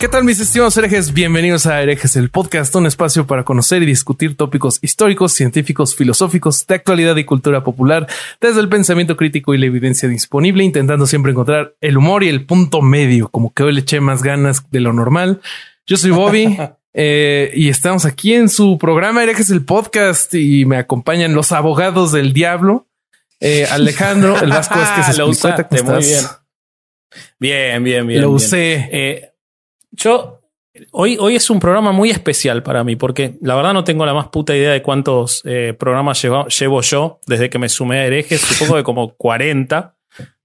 ¿Qué tal mis estimados herejes? Bienvenidos a Herejes el podcast, un espacio para conocer y discutir tópicos históricos, científicos, filosóficos, de actualidad y cultura popular, desde el pensamiento crítico y la evidencia disponible, intentando siempre encontrar el humor y el punto medio, como que hoy le eché más ganas de lo normal. Yo soy Bobby eh, y estamos aquí en su programa Herejes el podcast y me acompañan los abogados del diablo. Eh, Alejandro, el Vasco es que se Lo usaste ¿cómo muy bien. Bien, bien, bien. Lo bien. usé. Eh, yo, hoy, hoy es un programa muy especial para mí, porque la verdad no tengo la más puta idea de cuántos eh, programas llevo, llevo yo desde que me sumé a herejes. Supongo que como 40.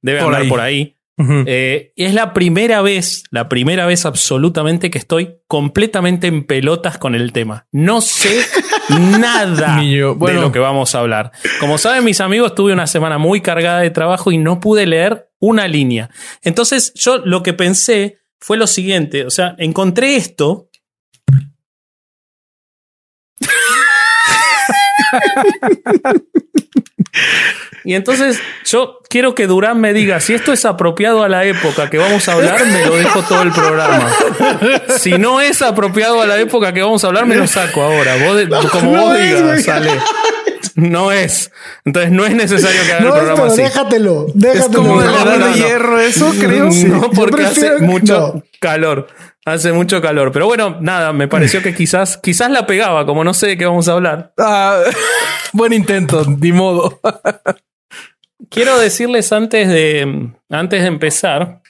Debe Por andar ahí. por ahí. Eh, y es la primera vez, la primera vez absolutamente que estoy completamente en pelotas con el tema. No sé nada. Bueno. de lo que vamos a hablar. Como saben mis amigos, tuve una semana muy cargada de trabajo y no pude leer una línea. Entonces yo lo que pensé fue lo siguiente, o sea, encontré esto. Y entonces yo quiero que Durán me diga si esto es apropiado a la época que vamos a hablar, me lo dejo todo el programa. Si no es apropiado a la época que vamos a hablar, me lo saco ahora. Vos como vos digas, sale. No es. Entonces no es necesario que haga No, el programa pero así. déjatelo, Es déjatelo. como de la No, edad no, de no. hierro, eso creo. No, porque prefiero- hace mucho no. calor. Hace mucho calor. Pero bueno, nada, me pareció que quizás, quizás la pegaba, como no sé de qué vamos a hablar. Ah, buen intento, ni modo. Quiero decirles antes de, antes de empezar,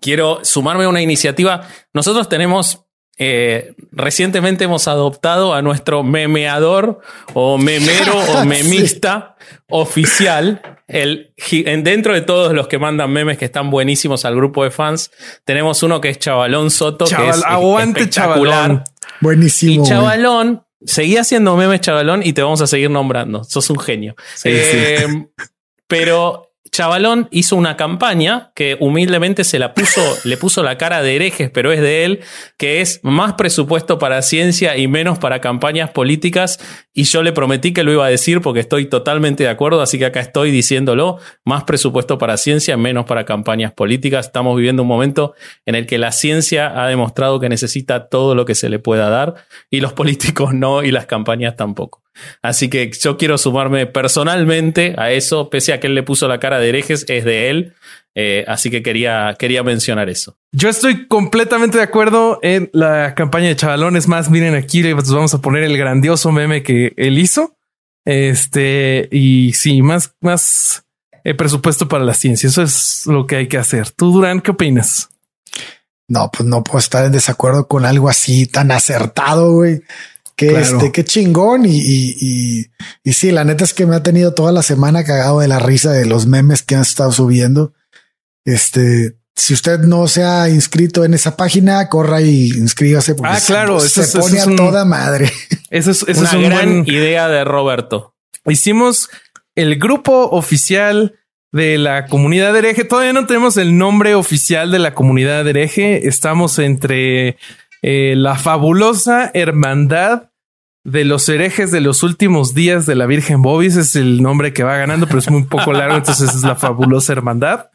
quiero sumarme a una iniciativa. Nosotros tenemos, eh, recientemente hemos adoptado a nuestro memeador o memero o Sí. memista oficial. El, dentro de todos los que mandan memes que están buenísimos al grupo de fans, tenemos uno que es Chavalón Soto, que Chaval, es aguante, espectacular. chavalón. Buenísimo. Y. Chavalón, seguí haciendo memes, Chavalón, y te vamos a seguir nombrando. Sos un genio. Eh, Pero Chavalón hizo una campaña que humildemente se la puso, le puso la cara de herejes, pero es de él, que es más presupuesto para ciencia y menos para campañas políticas. Y yo le prometí que lo iba a decir porque estoy totalmente de acuerdo, así que acá estoy diciéndolo. Más presupuesto para ciencia, menos para campañas políticas. Estamos viviendo un momento en el que la ciencia ha demostrado que necesita todo lo que se le pueda dar y los políticos no y las campañas tampoco. Así que yo quiero sumarme personalmente a eso, pese a que él le puso la cara de herejes, es de él. Eh, así que quería, quería mencionar eso. Yo estoy completamente de acuerdo en la campaña de Chavalón. Es más, miren aquí les vamos a poner el grandioso meme que él hizo. Este, y sí, más, más eh, presupuesto para la ciencia. Eso es lo que hay que hacer. Tú, Durán, ¿qué opinas? No, pues no puedo estar en desacuerdo con algo así tan acertado, güey. Que Claro. este, qué chingón. Y, y, y, y sí, la neta es que me ha tenido toda la semana cagado de la risa de los memes que han estado subiendo. Este, si usted no se ha inscrito en esa página, corra y inscríbase. porque Ah, claro, se, eso se es- eso pone es a un- toda madre. Eso es, eso Una es gran buen- idea de Roberto. Hicimos el grupo oficial de la comunidad hereje. Todavía no tenemos el nombre oficial de la comunidad hereje. Estamos entre eh, la fabulosa hermandad de los herejes de los últimos días de la Virgen Bobby. Ese es el nombre que va ganando, pero es muy poco largo. Entonces es la fabulosa hermandad.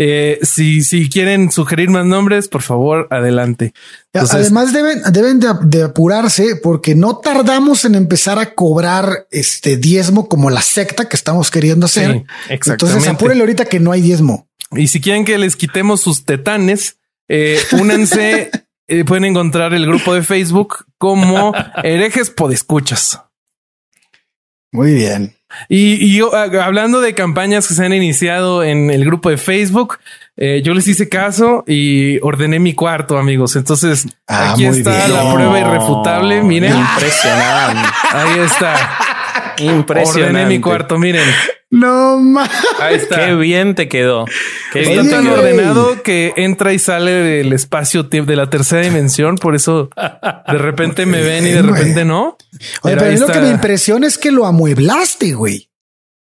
Eh, si, si quieren sugerir más nombres, por favor, adelante. Entonces- Además deben, deben de, de apurarse porque no tardamos en empezar a cobrar este diezmo como la secta que estamos queriendo hacer. Sí, Entonces apúrenle ahorita que no hay diezmo. Y si quieren que les quitemos sus tetanes, eh, únanse. eh, pueden encontrar el grupo de Facebook como herejes podescuchas. Muy bien. Y, y yo, ah, hablando de campañas que se han iniciado en el grupo de Facebook, eh, yo les hice caso y ordené mi cuarto, amigos. Entonces Ah, aquí está bien. la prueba irrefutable. Miren, Impresionante. ahí está. Impresionante. Ordené mi cuarto, miren. No más. Ahí está. Qué bien te quedó. Qué Está bien te tan ordenado que entra y sale del espacio de la tercera dimensión. Por eso de repente me ven y de repente no. Oye, pero a mí lo que está. me impresiona es que lo amueblaste, güey.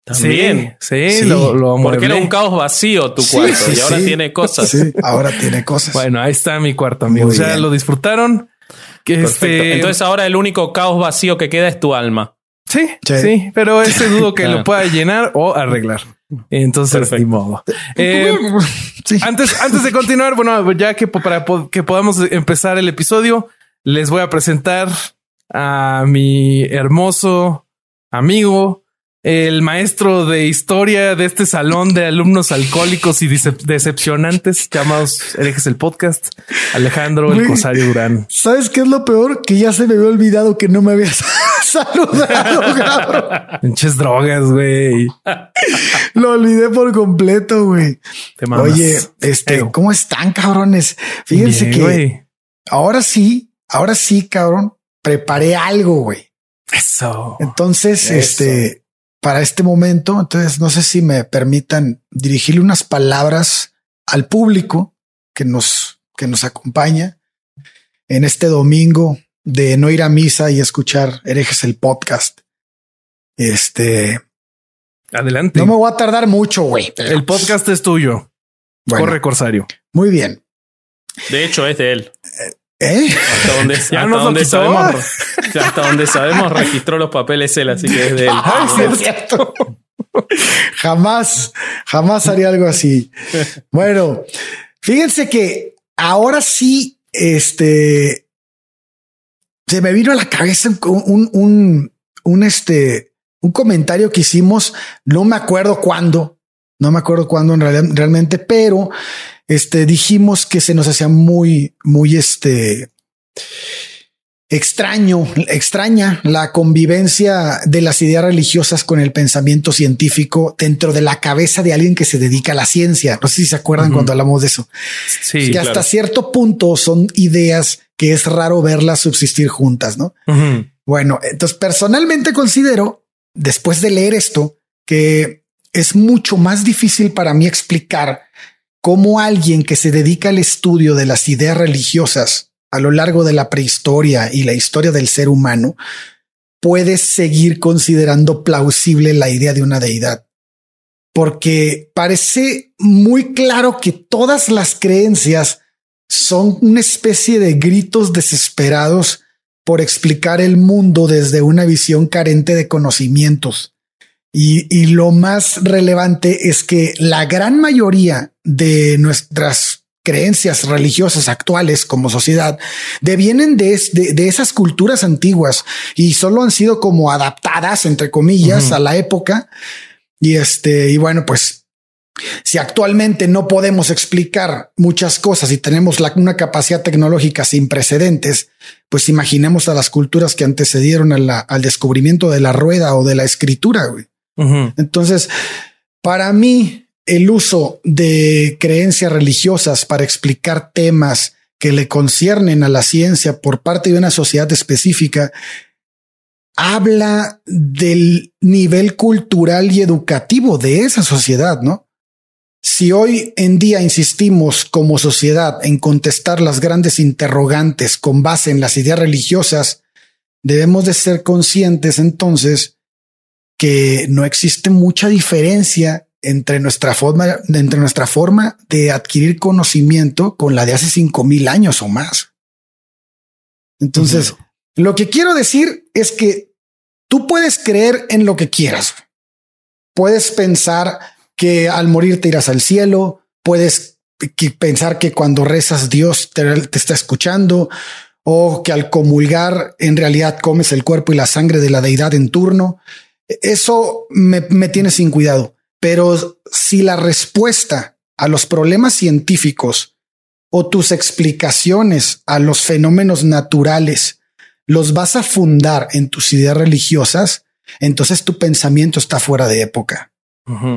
También. Sí, sí, Sí. lo, lo Porque era un caos vacío tu Sí, cuarto sí, y ahora sí. tiene cosas. Sí, ahora tiene cosas. Bueno, ahí está mi cuarto, amigos. Ya bien. lo disfrutaron. Que Perfecto. este, Entonces ahora el único caos vacío que queda es tu alma. Sí, Sí. sí, pero ese dudo que lo pueda llenar o arreglar. Entonces, ni modo. Eh, Sí. antes, antes de continuar, bueno, ya que para que podamos empezar el episodio, les voy a presentar a mi hermoso amigo, el maestro de historia de este salón de alumnos alcohólicos y decep- decepcionantes llamados Herejes el Podcast, Alejandro el. Cosario Durán. ¿Sabes qué es lo peor? Que ya se me había olvidado que no me habías saludado, cabrón. Pinches drogas, güey. Lo olvidé por completo, güey. Oye, este, ¿cómo están, cabrones? Fíjense Bien, que ahora sí, ahora sí, cabrón, preparé algo, güey. Eso. Entonces, Eso. este, para este momento, entonces no sé si me permitan dirigirle unas palabras al público que nos, que nos acompaña en este domingo de no ir a misa y escuchar herejes el podcast. Este, Adelante. no me voy a tardar mucho, güey. pero, El podcast es tuyo. bueno, Corre, Corsario. Muy bien. De hecho, es de él. ¿Eh? Hasta donde, Ya hasta donde sabemos, hasta donde sabemos registró los papeles él, así que es de él. Ay, sí es cierto. jamás, jamás haría algo así. Bueno, fíjense que ahora sí, este, se me vino a la cabeza un, un, este, un comentario que hicimos, no me acuerdo cuándo, no me acuerdo cuándo en realidad, realmente, pero este, dijimos que se nos hacía muy, muy, este, extraño, extraña la convivencia de las ideas religiosas con el pensamiento científico dentro de la cabeza de alguien que se dedica a la ciencia. No sé si se acuerdan cuando hablamos de eso. Sí. que hasta cierto punto son ideas que es raro verlas subsistir juntas, ¿no? Bueno, entonces personalmente considero, después de leer esto, que es mucho más difícil para mí explicar cómo alguien que se dedica al estudio de las ideas religiosas a lo largo de la prehistoria y la historia del ser humano puede seguir considerando plausible la idea de una deidad. Porque parece muy claro que todas las creencias son una especie de gritos desesperados por explicar el mundo desde una visión carente de conocimientos. Y, y lo más relevante es que la gran mayoría de nuestras creencias religiosas actuales como sociedad devienen de, de, de esas culturas antiguas y solo han sido como adaptadas, entre comillas, a la época. Y este, y bueno, pues si actualmente no podemos explicar muchas cosas y tenemos la- una capacidad tecnológica sin precedentes, pues imaginemos a las culturas que antecedieron a la- al descubrimiento de la rueda o de la escritura. güey. Entonces, para mí, el uso de creencias religiosas para explicar temas que le conciernen a la ciencia por parte de una sociedad específica habla del nivel cultural y educativo de esa sociedad, ¿no? Si hoy en día insistimos como sociedad en contestar las grandes interrogantes con base en las ideas religiosas, debemos de ser conscientes entonces que no existe mucha diferencia entre nuestra forma, entre nuestra forma de adquirir conocimiento con la de hace cinco mil años o más. Entonces, lo que quiero decir es que tú puedes creer en lo que quieras. Puedes pensar que al morir te irás al cielo, puedes pensar que cuando rezas Dios te, te está escuchando o que al comulgar en realidad comes el cuerpo y la sangre de la deidad en turno. Eso me, me tiene sin cuidado. Pero si la respuesta a los problemas científicos o tus explicaciones a los fenómenos naturales los vas a fundar en tus ideas religiosas, entonces tu pensamiento está fuera de época.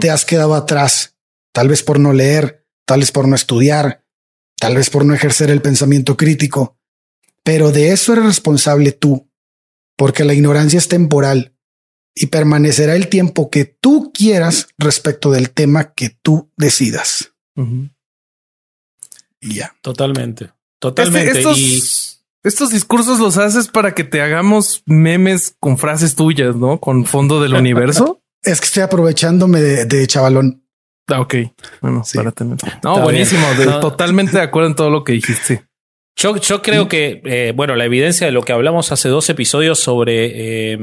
Te has quedado atrás, tal vez por no leer, tal vez por no estudiar, tal vez por no ejercer el pensamiento crítico. Pero de eso eres responsable tú, porque la ignorancia es temporal y permanecerá el tiempo que tú quieras respecto del tema que tú decidas. Y ya. Totalmente. Totalmente. Este- estos, estos discursos los haces para que te hagamos memes con frases tuyas, ¿no? Con fondo del universo. Es que estoy aprovechándome de, de chavalón. Ah, ok. Bueno, Sí. para tener. No, Está buenísimo. bien. de- No. Totalmente de acuerdo en todo lo que dijiste. Yo, yo creo que, eh, bueno, la evidencia de lo que hablamos hace dos episodios sobre eh,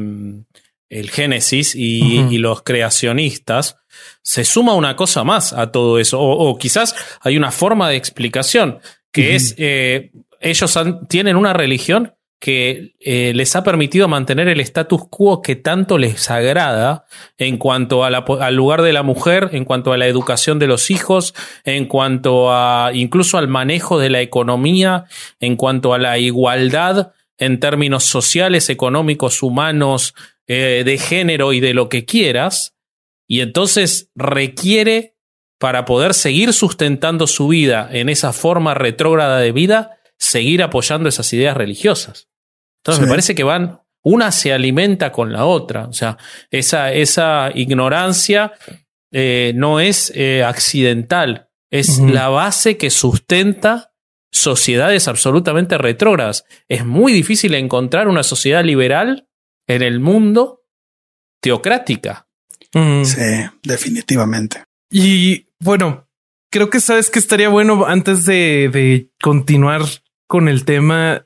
el Génesis y, los creacionistas, se suma una cosa más a todo eso. O, o quizás hay una forma de explicación que es, eh, ellos han- tienen una religión que eh, les ha permitido mantener el status quo que tanto les agrada en cuanto a la po- al lugar de la mujer, en cuanto a la educación de los hijos, en cuanto a incluso al manejo de la economía, en cuanto a la igualdad en términos sociales, económicos, humanos, eh, de género y de lo que quieras. Y entonces requiere, para poder seguir sustentando su vida en esa forma retrógrada de vida, seguir apoyando esas ideas religiosas. Entonces Sí. me parece que van, una se alimenta con la otra. O sea, esa, esa ignorancia eh, no es eh, accidental, es la base que sustenta sociedades absolutamente retrógradas. Es muy difícil encontrar una sociedad liberal en el mundo teocrática. Mm. Sí, definitivamente. Y bueno, creo que sabes que estaría bueno antes de, de continuar con el tema.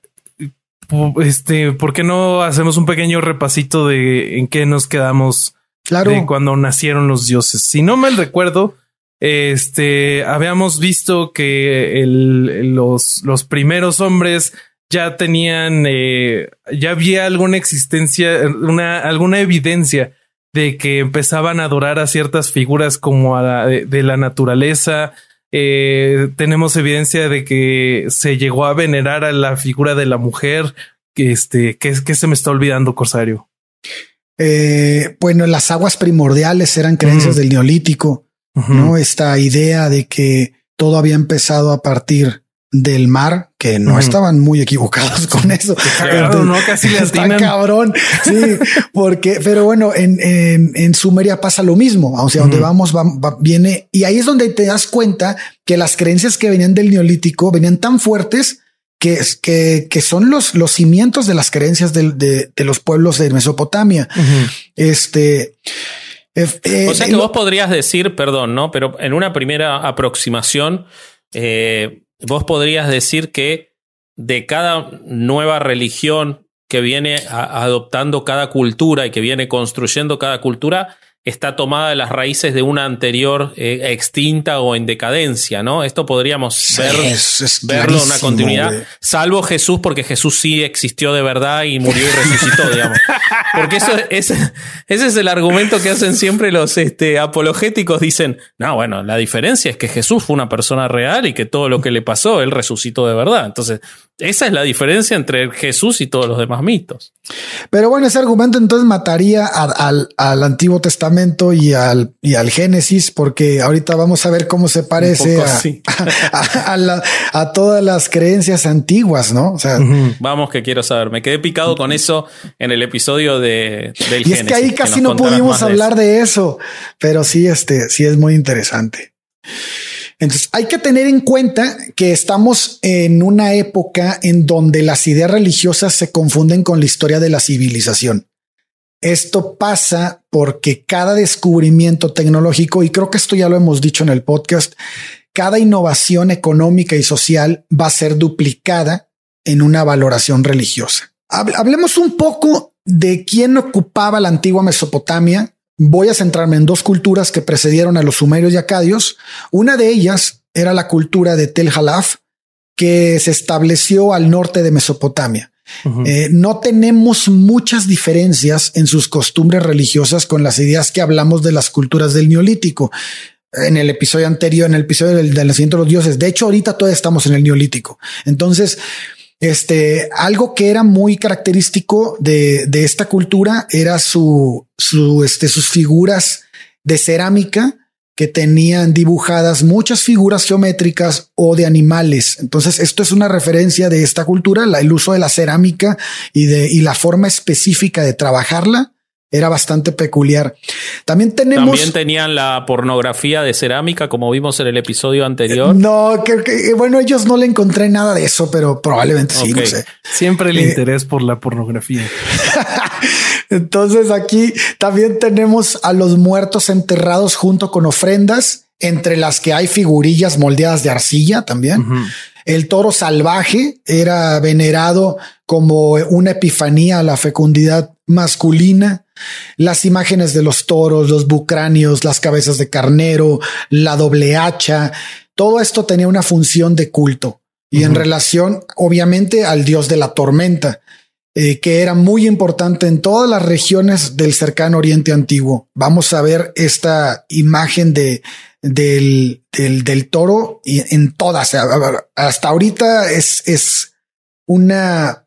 Este, ¿por qué no hacemos un pequeño repasito de en qué nos quedamos Claro. de cuando nacieron los dioses? Si no mal recuerdo, este habíamos visto que el- los, los primeros hombres ya tenían, eh, ya había alguna existencia, una, alguna evidencia de que empezaban a adorar a ciertas figuras como a la, de, de la naturaleza. Eh, tenemos evidencia de que se llegó a venerar a la figura de la mujer. Este, que, que se me está olvidando, Corsario. Eh, bueno, las aguas primordiales eran creencias del neolítico. ¿no? Esta idea de que todo había empezado a partir del mar, que no estaban muy equivocados con eso. Claro, no, casi le Está cabrón. Sí, porque, pero bueno, en, en, en Sumeria pasa lo mismo. O sea, donde Ujú. vamos, va- va- viene, y ahí es donde te das cuenta que las creencias que venían del neolítico venían tan fuertes que, que, que son los, los cimientos de las creencias del- de, de los pueblos de Mesopotamia. Este, eh, eh, O sea que lo- vos podrías decir, perdón, ¿no? Pero en una primera aproximación, eh, vos podrías decir que de cada nueva religión que viene a- adoptando cada cultura y que viene construyendo cada cultura, está tomada de las raíces de una anterior eh, extinta o en decadencia, ¿no? Esto podríamos Sí, ver, es- es verlo en una continuidad, salvo Jesús, porque Jesús sí existió de verdad y murió y resucitó, digamos. Porque eso es, ese es el argumento que hacen siempre los este, apologéticos. Dicen, no, bueno, la diferencia es que Jesús fue una persona real y que todo lo que le pasó, él resucitó de verdad. Entonces, esa es la diferencia entre Jesús y todos los demás mitos. Pero bueno, ese argumento entonces mataría a- al, al Antiguo Testamento y al, y al Génesis, porque ahorita vamos a ver cómo se parece a, a, a la- a todas las creencias antiguas, ¿no? O sea. Vamos, que quiero saber. Me quedé picado con eso en el episodio de, del y es que ahí Génesis, casi no pudimos más de hablar eso. de eso, pero sí, este, sí es muy interesante. Entonces hay que tener en cuenta que estamos en una época en donde las ideas religiosas se confunden con la historia de la civilización. Esto pasa porque cada descubrimiento tecnológico, y creo que esto ya lo hemos dicho en el podcast, cada innovación económica y social va a ser duplicada en una valoración religiosa. Hab- Hablemos un poco de quién ocupaba la antigua Mesopotamia. Voy a centrarme en dos culturas que precedieron a los sumerios y acadios. Una de ellas era la cultura de Tel Halaf, que se estableció al norte de Mesopotamia. Eh, no tenemos muchas diferencias en sus costumbres religiosas con las ideas que hablamos de las culturas del neolítico. En el episodio anterior, en el episodio del, del nacimiento de los dioses. De hecho, ahorita todavía estamos en el neolítico. Entonces, este, algo que era muy característico de, esta cultura era su, su, este, sus figuras de cerámica que tenían dibujadas muchas figuras geométricas o de animales. Entonces, esto es una referencia de esta cultura, la- el uso de la cerámica y de y la forma específica de trabajarla era bastante peculiar. También tenemos. También tenían la pornografía de cerámica, como vimos en el episodio anterior. No, que, bueno, ellos no le encontré nada de eso, pero probablemente sí, no sé. Siempre el eh, interés por la pornografía. Entonces aquí también tenemos a los muertos enterrados junto con ofrendas, entre las que hay figurillas moldeadas de arcilla también. El toro salvaje era venerado como una epifanía a la fecundidad masculina. Las imágenes de los toros, los bucráneos, las cabezas de carnero, la doble hacha, todo esto tenía una función de culto y en relación, obviamente, al dios de la tormenta, eh, que era muy importante en todas las regiones del cercano Oriente Antiguo. Vamos a ver esta imagen de del, del, del toro y en todas. Hasta ahorita es, es una,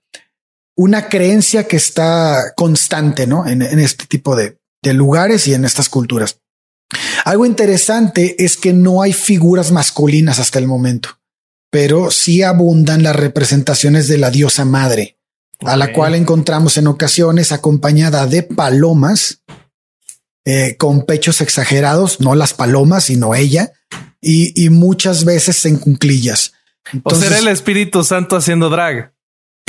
una creencia que está constante ¿no? en, en este tipo de, de lugares y en estas culturas. Algo interesante es que no hay figuras masculinas hasta el momento, pero sí abundan las representaciones de la diosa madre, a la cual encontramos en ocasiones acompañada de palomas eh, con pechos exagerados, no las palomas, sino ella, y, muchas veces en cunclillas. o será el Espíritu Santo haciendo drag.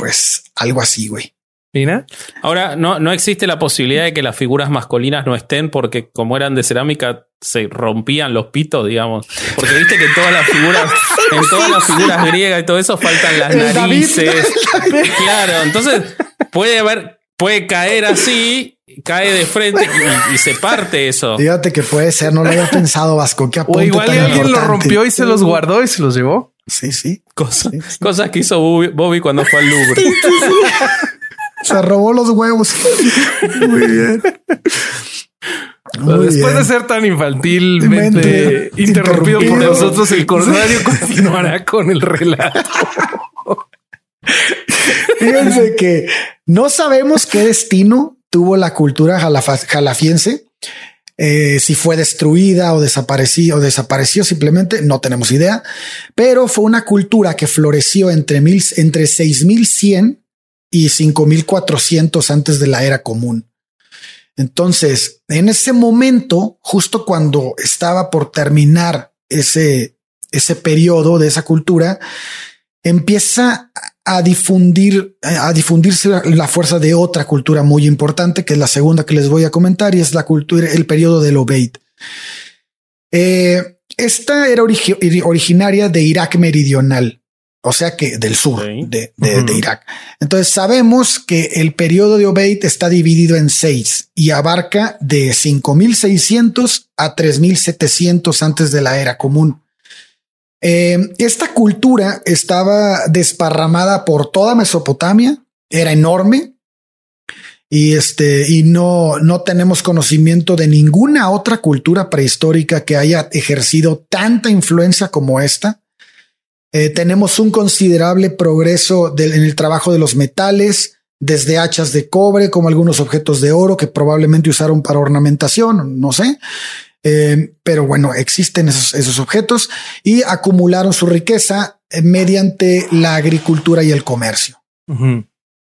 Pues algo así, güey. ¿Mira? Ahora, no, no existe la posibilidad de que las figuras masculinas no estén porque como eran de cerámica se rompían los pitos, digamos. Porque viste que en todas las figuras, en todas las figuras griegas y todo eso faltan las narices. Claro, entonces puede haber, puede caer así cae de frente y, se parte eso. Fíjate que puede ser, no lo había pensado Vasco. Que o igual alguien lo rompió y se los guardó y se los llevó. Sí, sí. Cosas que hizo Bobby, cuando fue al Louvre. se robó los huevos. Muy bien. Después de ser tan infantilmente interrumpido, por nosotros, el corsario continuará con el relato. Fíjense que no sabemos qué destino tuvo la cultura jalafiense. Eh, si fue destruida o desapareció o desapareció simplemente, no tenemos idea, pero fue una cultura que floreció entre, mil, entre 6100 y 5400 antes de la era común. Entonces, en ese momento, justo cuando estaba por terminar ese, ese periodo de esa cultura, empieza a difundir, a difundirse la, fuerza de otra cultura muy importante, que es la segunda que les voy a comentar, y es la cultura, el periodo del Obeid. Eh, esta era originaria de Irak meridional, o sea que del sur de, Irak. Entonces sabemos que el periodo de Obeid está dividido en seis y abarca de 5600 a 3700 antes de la era común. Eh, esta cultura estaba desparramada por toda Mesopotamia, era enorme y este, y no, no tenemos conocimiento de ninguna otra cultura prehistórica que haya ejercido tanta influencia como esta. Eh, tenemos un considerable progreso en el trabajo de los metales, desde hachas de cobre como algunos objetos de oro que probablemente usaron para ornamentación, no sé. Eh, pero bueno, existen esos, objetos y acumularon su riqueza eh, mediante la agricultura y el comercio.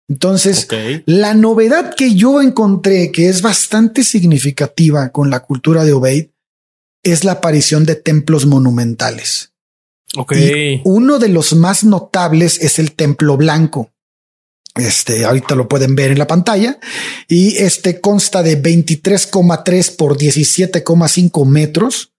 Entonces, la novedad que yo encontré que es bastante significativa con la cultura de Obeid es la aparición de templos monumentales. uno de los más notables es el Templo Blanco, este, ahorita lo pueden ver en la pantalla. Y este consta de 23,3 por 17,5 metros.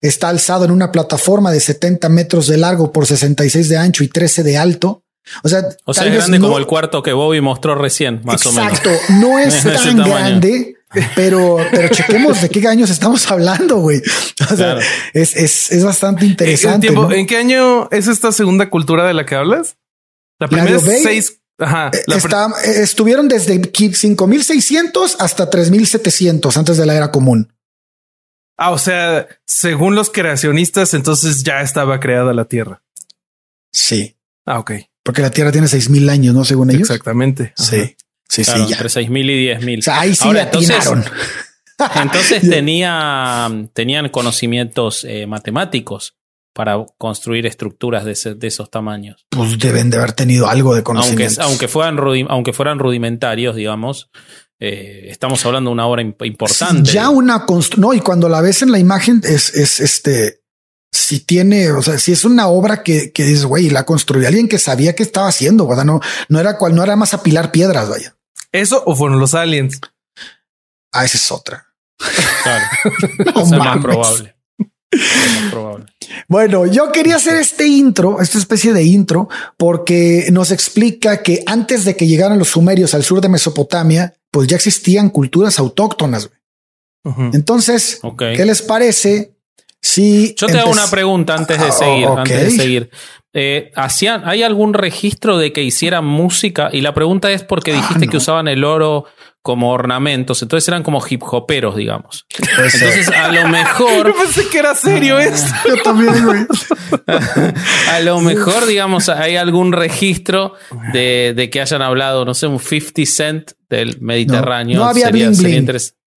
Está alzado en una plataforma de 70 metros de largo por 66 de ancho y 13 de alto. O sea, o sea, es grande como el cuarto que Bobby mostró recién, más o menos. Exacto, no es tan grande, pero, pero chequemos de qué años estamos hablando, güey. O sea, es, es, es, bastante interesante. ¿En, qué año es esta segunda cultura de la que hablas? La primera es seis Ajá, eh, eh, estuvieron desde 5600 hasta 3700 antes de la era común. Ah, o sea, según los creacionistas, entonces ya estaba creada la Tierra. Sí. Ah, ok. Porque la Tierra tiene 6000 años, ¿no? Según ellos. Exactamente. Sí. Sí, sí, ya. Entre 6000 y 10000. O sea, ahí sí Ahora, entonces, entonces tenía, tenían conocimientos eh, matemáticos para construir estructuras de, de, esos tamaños. Pues deben de haber tenido algo de conocimiento. Aunque, aunque, fueran, aunque fueran rudimentarios, digamos, eh, estamos hablando de una obra importante. ya una no, y cuando la ves en la imagen es, es este, si tiene, o sea, si es una obra que, que dices, güey, la construyó alguien que sabía qué estaba haciendo, ¿verdad? No, no era cual, no era más apilar piedras, vaya. Eso o fueron los aliens. Ah, esa es otra. Claro. es más probable. Probable. Bueno, yo quería hacer este intro, esta especie de intro, porque nos explica que antes de que llegaran los sumerios al sur de Mesopotamia, pues ya existían culturas autóctonas. Entonces, ¿qué les parece si... Yo te hago una pregunta antes de ah, seguir. Antes de seguir. Eh, ¿hacían, ¿Hay algún registro de que hicieran música? Y la pregunta es porque ah, dijiste que usaban el oro como ornamentos, entonces eran como hip hoperos, digamos. Entonces, a lo mejor. Yo pensé que era serio ah, esto. Yo también, güey. a lo mejor, digamos, hay algún registro de, que hayan hablado, no sé, un 50 cent del Mediterráneo. No, había sería,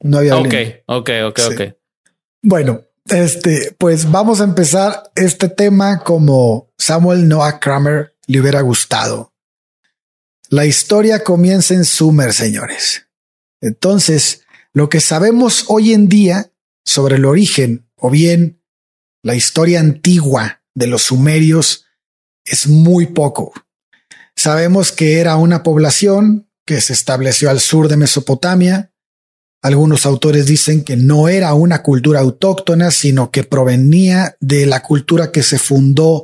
No había Ok, ok, ok, ok. Bueno, este, pues vamos a empezar este tema como Samuel Noah Kramer le hubiera gustado. La historia comienza en Sumer, señores. Entonces, lo que sabemos hoy en día sobre el origen o bien la historia antigua de los sumerios es muy poco. Sabemos que era una población que se estableció al sur de Mesopotamia. Algunos autores dicen que no era una cultura autóctona, sino que provenía de la cultura que se fundó,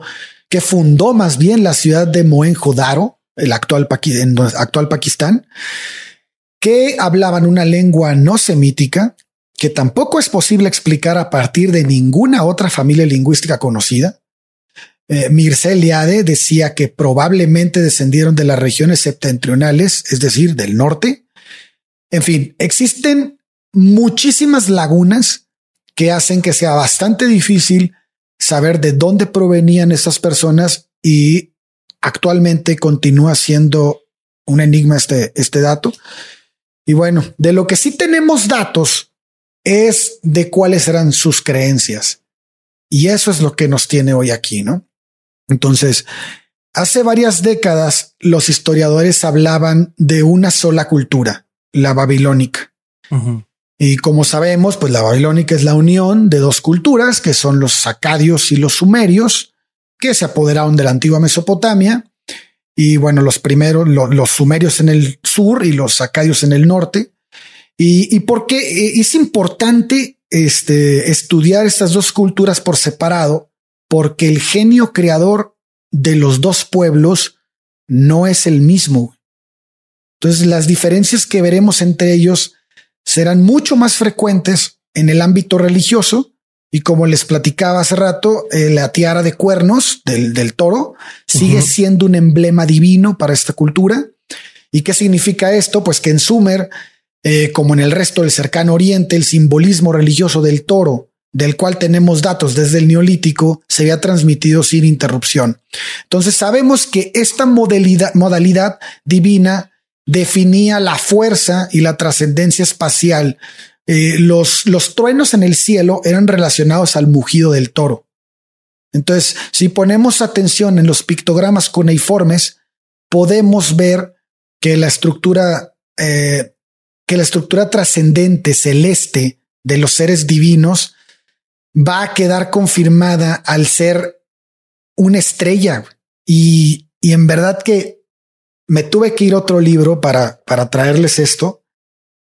que fundó más bien la ciudad de Mohenjo-Daro, el actual, actual Pakistán que hablaban una lengua no semítica que tampoco es posible explicar a partir de ninguna otra familia lingüística conocida. Eh, Mircea Eliade decía que probablemente descendieron de las regiones septentrionales, es decir, del norte. En fin, existen muchísimas lagunas que hacen que sea bastante difícil saber de dónde provenían estas personas y actualmente continúa siendo un enigma este, este dato. Y bueno, de lo que sí tenemos datos es de cuáles eran sus creencias. Y eso es lo que nos tiene hoy aquí, ¿no? Entonces, hace varias décadas los historiadores hablaban de una sola cultura, la babilónica. Y como sabemos, pues la babilónica es la unión de dos culturas, que son los acadios y los sumerios, que se apoderaron de la antigua Mesopotamia y bueno, los primeros, los sumerios en el sur y los acadios en el norte. Y, y por qué eh, es importante este, estudiar estas dos culturas por separado, porque el genio creador de los dos pueblos no es el mismo. Entonces, las diferencias que veremos entre ellos serán mucho más frecuentes en el ámbito religioso y como les platicaba hace rato, eh, la tiara de cuernos del, toro sigue siendo un emblema divino para esta cultura. ¿Y qué significa esto? Pues que en Sumer, eh, como en el resto del cercano oriente, el simbolismo religioso del toro, del cual tenemos datos desde el neolítico, se había transmitido sin interrupción. Entonces sabemos que esta modalidad, modalidad divina definía la fuerza y la trascendencia espacial eh, los, los truenos en el cielo eran relacionados al mugido del toro. Entonces, si ponemos atención en los pictogramas cuneiformes, podemos ver que la estructura, eh, que la estructura trascendente celeste de los seres divinos va a quedar confirmada al ser una estrella. Y, y en verdad que me tuve que ir a otro libro para, para traerles esto,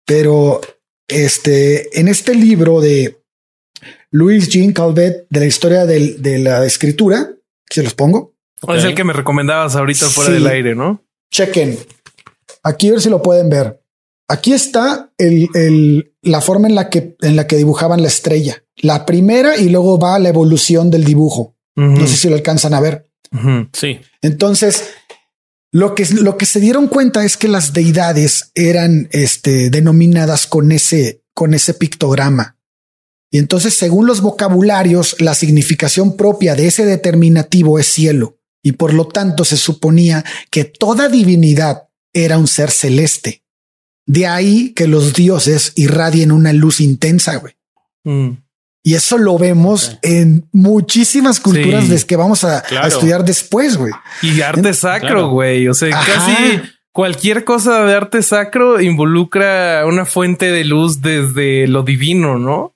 pero este, en este libro de Louis Jean Calvet de la historia de la escritura, se los pongo. Es el que me recomendabas ahorita fuera del aire, ¿no? Chequen. Aquí a ver si lo pueden ver. Aquí está el, la forma en la que en la que dibujaban la estrella. La primera y luego va la evolución del dibujo. No sé si lo alcanzan a ver. Sí. Entonces, lo que, lo que se dieron cuenta es que las deidades eran este, denominadas con ese, con ese pictograma. Y entonces, según los vocabularios, la significación propia de ese determinativo es cielo. Y por lo tanto, se suponía que toda divinidad era un ser celeste. De ahí que los dioses irradien una luz intensa, güey. Mm. Y eso lo vemos en muchísimas culturas de que vamos a, estudiar después, güey. Y arte sacro, güey. O sea, casi cualquier cosa de arte sacro involucra una fuente de luz desde lo divino, ¿no?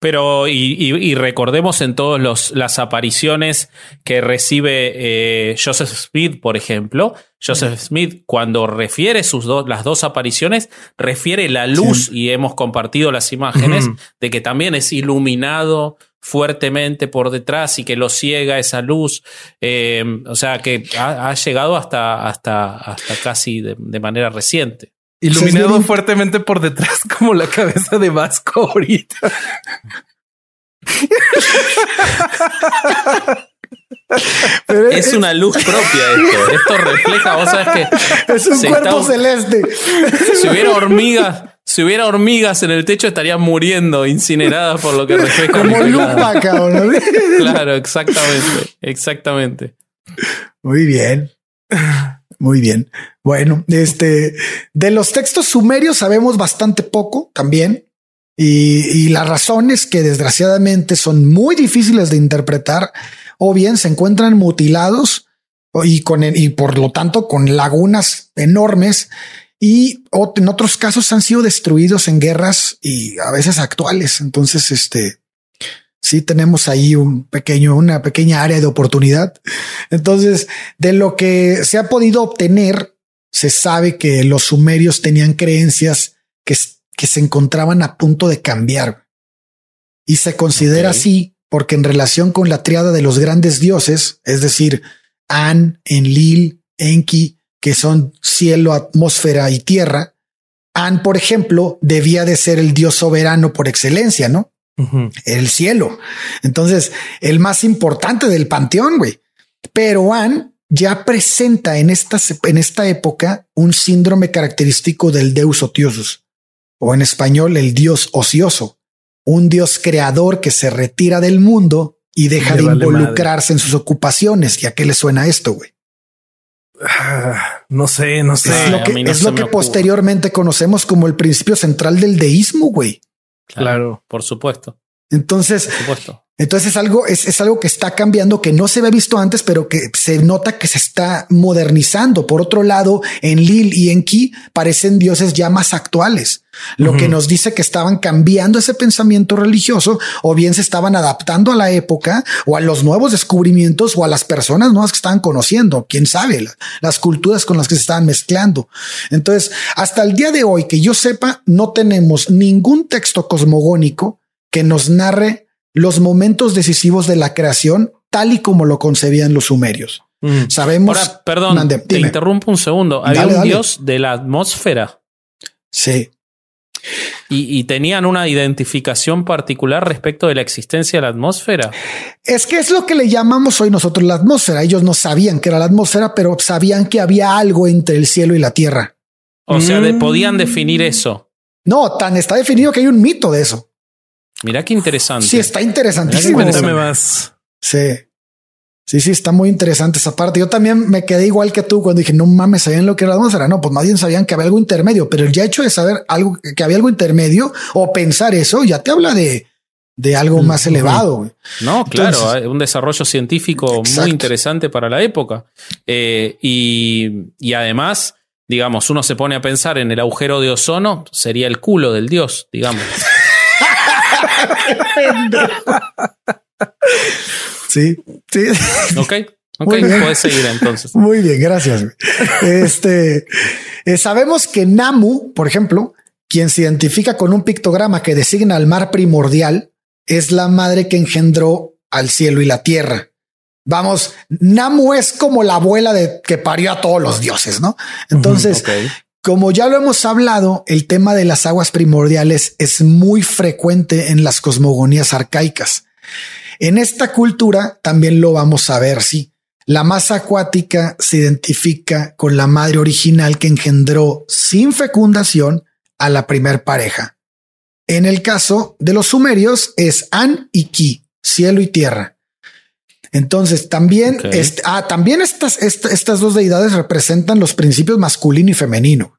Pero, y, y- y recordemos en todas las apariciones que recibe eh, Joseph Smith, por ejemplo. Joseph Smith, cuando refiere sus dos, las dos apariciones, refiere la luz, y hemos compartido las imágenes, de que también es iluminado fuertemente por detrás y que lo ciega esa luz. Eh, o sea, que ha, ha llegado hasta, hasta, hasta casi de, de manera reciente. Iluminado bien- fuertemente por detrás como la cabeza de Vasco ahorita. Pero Es una luz propia esto. Esto refleja, vos sabes que es un se cuerpo está- celeste. si hubiera hormigas, si hubiera hormigas en el techo estarían muriendo incineradas por lo que refleja. Como lupa, cabrón. Claro, exactamente, exactamente. Muy bien. Muy bien. Bueno, este de los textos sumerios sabemos bastante poco también. Y, y la razón es que desgraciadamente son muy difíciles de interpretar o bien se encuentran mutilados y con y por lo tanto con lagunas enormes y en otros casos han sido destruidos en guerras y a veces actuales. Entonces, este sí tenemos ahí un pequeño, una pequeña área de oportunidad. Entonces, de lo que se ha podido obtener, se sabe que los sumerios tenían creencias que, que se encontraban a punto de cambiar. Y se considera así porque en relación con la triada de los grandes dioses, es decir, An, Enlil, Enki, que son cielo, atmósfera y tierra, An, por ejemplo, debía de ser el dios soberano por excelencia, ¿no? El cielo. Entonces, el más importante del panteón, güey. Pero An ya presenta en esta, en esta época un síndrome característico del Deus Otiosus, o en español, el dios ocioso, un dios creador que se retira del mundo y deja de vale involucrarse en sus ocupaciones. ¿Y a qué le suena esto, güey? Ah, no sé, no sé. Es lo que, no es lo que posteriormente conocemos como el principio central del deísmo, güey. Claro. Por supuesto, Entonces, por supuesto. Entonces es algo, es, es algo que está cambiando, que no se había visto antes, pero que se nota que se está modernizando. Por otro lado, en Lil y en Ki parecen dioses ya más actuales, lo que nos dice que estaban cambiando ese pensamiento religioso o bien se estaban adaptando a la época o a los nuevos descubrimientos o a las personas nuevas que estaban conociendo. Quién sabe la- las culturas con las que se estaban mezclando. Entonces, hasta el día de hoy que yo sepa, no tenemos ningún texto cosmogónico que nos narre los momentos decisivos de la creación tal y como lo concebían los sumerios. Mm. Sabemos. Ahora, perdón, Mande, te interrumpo un segundo. Había Dale, un dale. dios de la atmósfera Sí. y, y tenían una identificación particular respecto de la existencia de la atmósfera. Es que es lo que le llamamos hoy nosotros la atmósfera. Ellos no sabían que era la atmósfera, pero sabían que había algo entre el cielo y la tierra. O sea, de- Mm. podían definir eso. No, tan está definido que hay un mito de eso. Mirá qué interesante. Sí, está interesantísimo. Cuéntame más. Sí. Sí, sí, está muy interesante esa parte. Yo también me quedé igual que tú cuando dije, no mames, sabían lo que era la atmósfera. No, pues más bien sabían que había algo intermedio, pero el ya hecho de saber algo, que había algo intermedio o pensar eso, ya te habla de, de algo más elevado. No, claro, Entonces- un desarrollo científico Exacto. muy interesante para la época. Eh, y, y además, digamos, uno se pone a pensar en el agujero de ozono, sería el culo del dios, digamos. Sí, sí. Ok, ok, puedes seguir entonces. Muy bien, gracias. Este eh, sabemos que Namu, por ejemplo, quien se identifica con un pictograma que designa al mar primordial, es la madre que engendró al cielo y la tierra. Vamos, Namu es como la abuela de que parió a todos los dioses, ¿no? Entonces. Como ya lo hemos hablado, el tema de las aguas primordiales es muy frecuente en las cosmogonías arcaicas. En esta cultura también lo vamos a ver, sí. la masa acuática se identifica con la madre original que engendró sin fecundación a la primer pareja. En el caso de los sumerios es An y Ki, cielo y tierra. Entonces también, ah, también estas, estas dos deidades representan los principios masculino y femenino.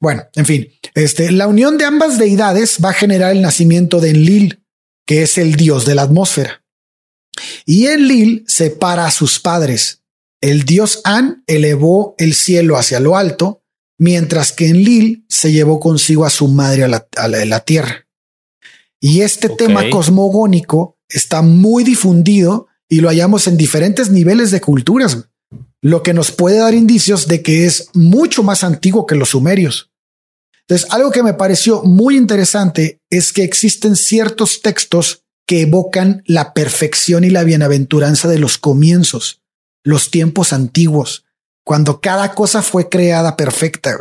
Bueno, en fin, este, la unión de ambas deidades va a generar el nacimiento de Enlil, que es el dios de la atmósfera. Y Enlil separa a sus padres. El dios An elevó el cielo hacia lo alto, mientras que Enlil se llevó consigo a su madre a la, tierra. Y este tema cosmogónico está muy difundido y lo hallamos en diferentes niveles de culturas, lo que nos puede dar indicios de que es mucho más antiguo que los sumerios. Entonces, algo que me pareció muy interesante es que existen ciertos textos que evocan la perfección y la bienaventuranza de los comienzos, los tiempos antiguos, cuando cada cosa fue creada perfecta.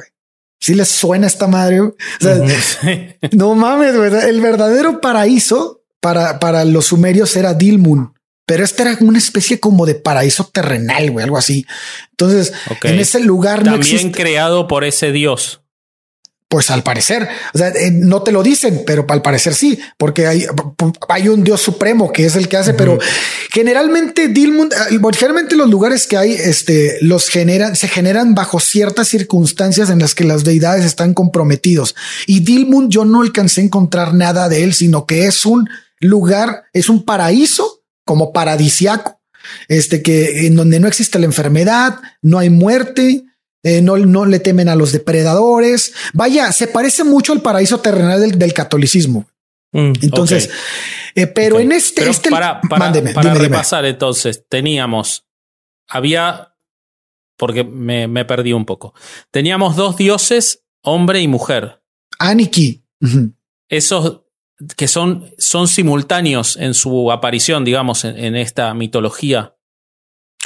Si les suena esta madre, no mames, el verdadero paraíso para, para los sumerios era Dilmun, pero este era una especie como de paraíso terrenal, güey, algo así. Entonces, en ese lugar también creado por ese dios. Pues al parecer, o sea, eh, no te lo dicen, pero al parecer sí, porque hay, hay un Dios supremo que es el que hace, pero generalmente Dilmund, eh, generalmente los lugares que hay, este, los generan, se generan bajo ciertas circunstancias en las que las deidades están comprometidos. Y Dilmund yo no alcancé a encontrar nada de él, sino que es un lugar, es un paraíso como paradisiaco, este que en donde no existe la enfermedad, no hay muerte, eh, no, no, le temen a los depredadores. Vaya, se parece mucho al paraíso terrenal del, catolicismo. Mm, entonces, eh, pero en este, este para, para, para repasar, entonces teníamos, había, porque me, me, perdí un poco. Teníamos dos dioses, hombre y mujer. Aniki. Esos que son, son simultáneos en su aparición, digamos, en esta mitología.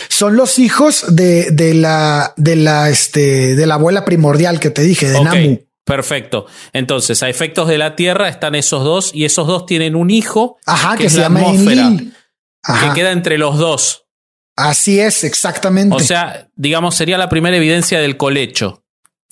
Son los hijos de, de la, de la, este, de la abuela primordial que te dije, de Namu. Perfecto. Entonces, a efectos de la Tierra están esos dos y esos dos tienen un hijo Ajá, que, se llama atmósfera, que queda entre los dos. Así es, exactamente. O sea, digamos, sería la primera evidencia del colecho.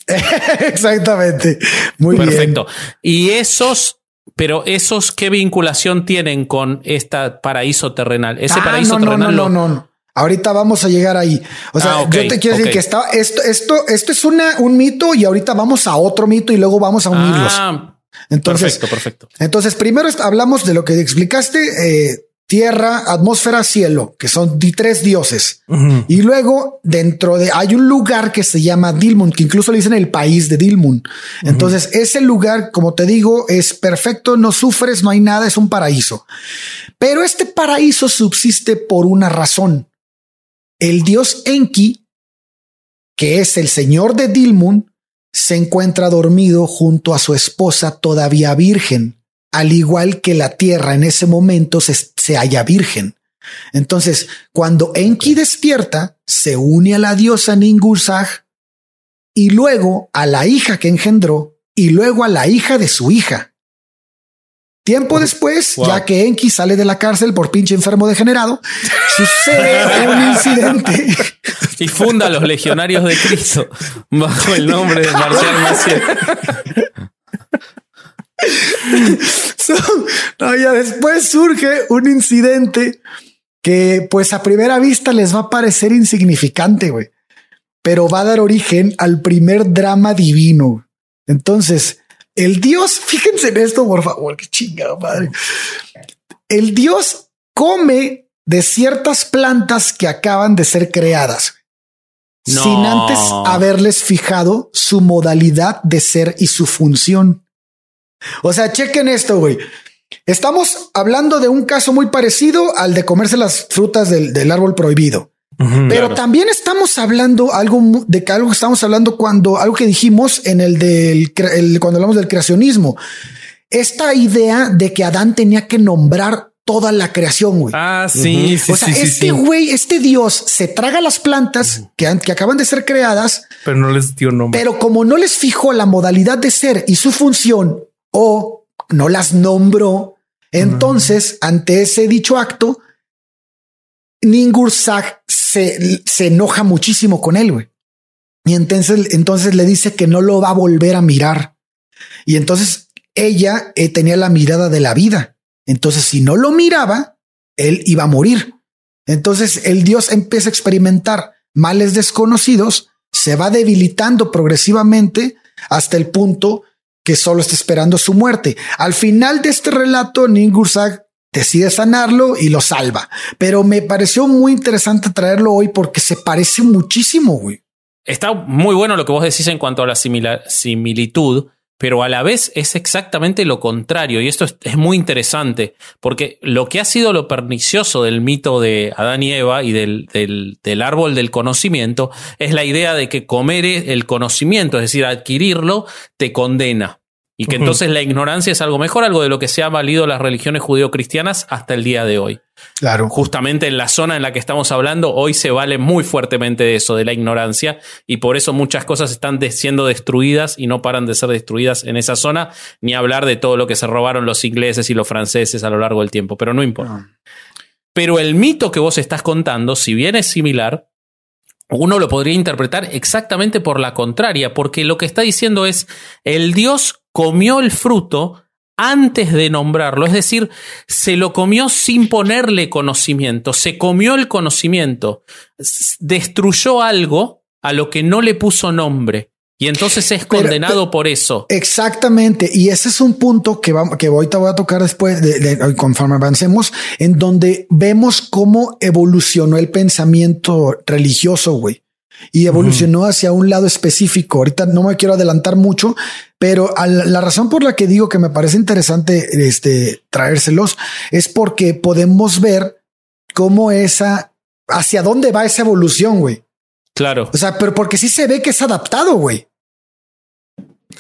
exactamente. Muy Perfecto. Y esos, pero esos, ¿qué vinculación tienen con esta paraíso terrenal? Ese ah, paraíso terrenal. No, no, no, Ahorita vamos a llegar ahí. O sea, ah, yo te quiero decir que está, esto, esto, esto es una, un mito y ahorita vamos a otro mito y luego vamos a unirlos. Ah, entonces, perfecto, perfecto. Entonces, primero hablamos de lo que explicaste, eh, tierra, atmósfera, cielo, que son tres dioses. Y luego dentro de hay un lugar que se llama Dilmun, que incluso le dicen el país de Dilmun. Entonces ese lugar, como te digo, es perfecto, no sufres, no hay nada, es un paraíso. Pero este paraíso subsiste por una razón. El dios Enki, que es el señor de Dilmun, se encuentra dormido junto a su esposa todavía virgen, al igual que la tierra en ese momento se, halla virgen. Entonces, cuando Enki despierta, se une a la diosa Ningursag y luego a la hija que engendró y luego a la hija de su hija. Tiempo después, ya que Enki sale de la cárcel por pinche enfermo degenerado, sucede un incidente. Y funda los legionarios de Cristo bajo el nombre de Marcial Maciel. no, ya después surge un incidente que pues a primera vista les va a parecer insignificante, güey, pero va a dar origen al primer drama divino. Entonces, el Dios, fíjense en esto, por favor, qué chingada madre. El Dios come de ciertas plantas que acaban de ser creadas. Sin antes haberles fijado su modalidad de ser y su función. O sea, chequen esto, güey. Estamos hablando de un caso muy parecido al de comerse las frutas del árbol prohibido. Pero también estamos hablando algo de que algo estamos hablando cuando algo que dijimos en el del cuando hablamos del creacionismo. Esta idea de que Adán tenía que nombrar toda la creación, güey. Ah, sí, sí, O sea, este güey, este Dios se traga las plantas que, que acaban de ser creadas, pero no les dio nombre. Pero como no les fijó la modalidad de ser y su función o no las nombró, entonces ante ese dicho acto, Ningursag se, se enoja muchísimo con él, güey. Y entonces, entonces le dice que no lo va a volver a mirar. Y entonces ella eh, tenía la mirada de la vida. Entonces, si no lo miraba, él iba a morir. Entonces el dios empieza a experimentar males desconocidos, se va debilitando progresivamente hasta el punto que solo está esperando su muerte. Al final de este relato, Ningursag decide sanarlo y lo salva. Pero me pareció muy interesante traerlo hoy porque se parece muchísimo, güey. Está muy bueno lo que vos decís en cuanto a la similitud, pero a la vez es exactamente lo contrario. Y esto es, muy interesante, porque lo que ha sido lo pernicioso del mito de Adán y Eva y del, del, árbol del conocimiento es la idea de que comer el conocimiento, es decir, adquirirlo, te condena. Y que entonces la ignorancia es algo mejor, algo de lo que se ha valido las religiones judío-cristianas hasta el día de hoy. Claro. Justamente en la zona en la que estamos hablando, hoy se vale muy fuertemente de eso, de la ignorancia, y por eso muchas cosas están siendo destruidas y no paran de ser destruidas en esa zona, ni hablar de todo lo que se robaron los ingleses y los franceses a lo largo del tiempo, pero no importa. Pero el mito que vos estás contando, si bien es similar, uno lo podría interpretar exactamente por la contraria, porque lo que está diciendo es, el Dios comió el fruto antes de nombrarlo, es decir, se lo comió sin ponerle conocimiento, se comió el conocimiento, destruyó algo a lo que no le puso nombre. Y entonces es condenado por eso. Exactamente. Y ese es un punto que, vamos, que ahorita voy a tocar después, de, conforme avancemos, en donde vemos cómo evolucionó el pensamiento religioso, güey. Y evolucionó hacia un lado específico. Ahorita no me quiero adelantar mucho, pero la razón por la que digo que me parece interesante este, traérselos es porque podemos ver cómo esa, hacia dónde va esa evolución, güey. Claro. O sea, pero porque sí se ve que es adaptado, güey.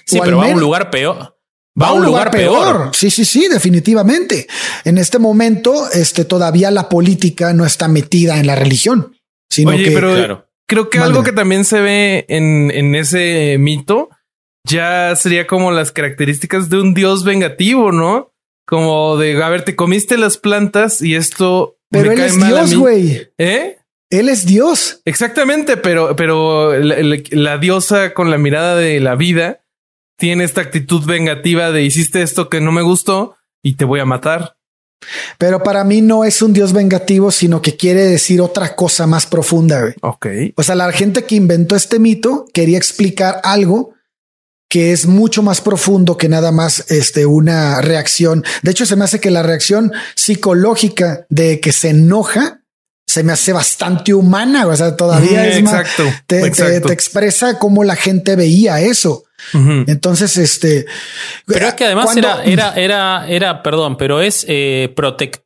Sí, pero va a un lugar peor. Va, a un lugar, peor. Sí, sí, sí, definitivamente. En este momento, este todavía la política no está metida en la religión, sino que pero creo que algo que también se ve en, en ese mito ya sería como las características de un dios vengativo, ¿no? Como de, a ver, te comiste las plantas y esto. Pero él es Dios, güey. ¿Eh? Él es Dios. Exactamente, pero, pero la, diosa con la mirada de la vida tiene esta actitud vengativa de hiciste esto que no me gustó y te voy a matar. Pero para mí no es un dios vengativo, sino que quiere decir otra cosa más profunda. Güey. Ok. O sea, la gente que inventó este mito quería explicar algo que es mucho más profundo que nada más este, una reacción. De hecho, se me hace que la reacción psicológica de que se enoja se me hace bastante humana. O sea, todavía es más, te, expresa cómo la gente veía eso. Entonces, este, pero es que además era, era, era, era, perdón, pero es eh,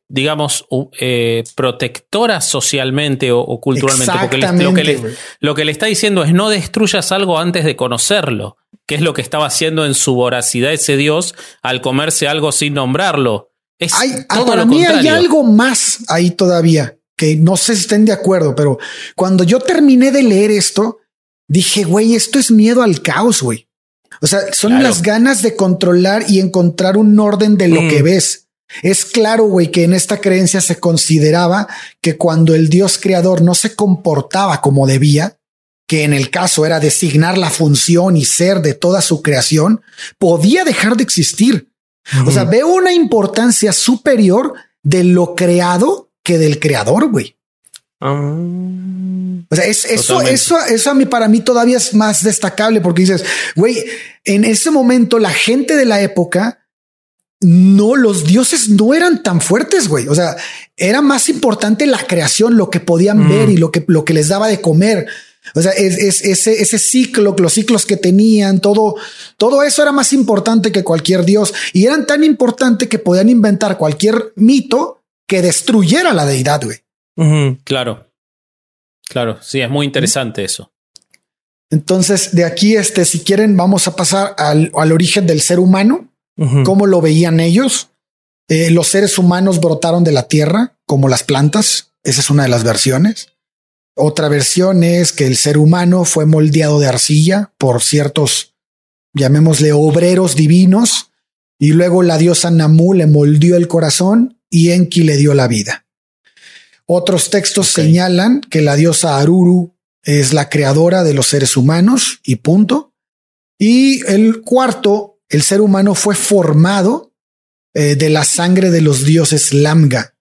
digamos, eh, protectora socialmente o, culturalmente. Porque lo, que le, lo que le está diciendo es no destruyas algo antes de conocerlo que es lo que estaba haciendo en su voracidad ese dios al comerse algo sin nombrarlo. Es hay, ah, para mí hay algo más ahí todavía que no sé si estén de acuerdo, pero cuando yo terminé de leer esto, dije, güey, esto es miedo al caos, güey. O sea, son las ganas de controlar y encontrar un orden de lo que mm. ves. Es claro, güey, que en esta creencia se consideraba que cuando el Dios creador no se comportaba como debía, que en el caso era designar la función y ser de toda su creación, podía dejar de existir. O sea, veo una importancia superior de lo creado que del creador, güey. Ah. o sea, es, eso, eso, eso a mí, para mí todavía es más destacable porque dices, güey, en ese momento la gente de la época, no, los dioses no eran tan fuertes, güey. O sea, era más importante la creación, lo que podían ver y lo que, lo que les daba de comer. O sea, es, ese, ese ciclo, los ciclos que tenían, todo, todo eso era más importante que cualquier dios y eran tan importante que podían inventar cualquier mito que destruyera la deidad, güey. Claro. Claro, sí, es muy interesante eso. Entonces, de aquí, este, si quieren, vamos a pasar al, origen del ser humano, cómo lo veían ellos. Eh, los seres humanos brotaron de la tierra como las plantas. Esa es una de las versiones. Otra versión es que el ser humano fue moldeado de arcilla por ciertos, llamémosle, obreros divinos, y luego la diosa Namu le moldeó el corazón y Enki le dio la vida. Otros textos señalan que la diosa Aruru es la creadora de los seres humanos y punto. Y el cuarto, el ser humano fue formado eh, de la sangre de los dioses Lamga,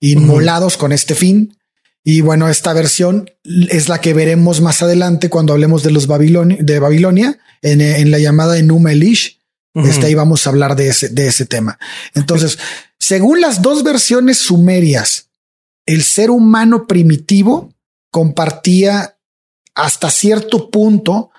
inmolados con este fin. Y bueno, esta versión es la que veremos más adelante cuando hablemos de los Babilonia, de Babilonia en, la llamada Enuma Elish. Este, ahí vamos a hablar de ese, de ese tema. Entonces, según las dos versiones sumerias, el ser humano primitivo compartía hasta cierto punto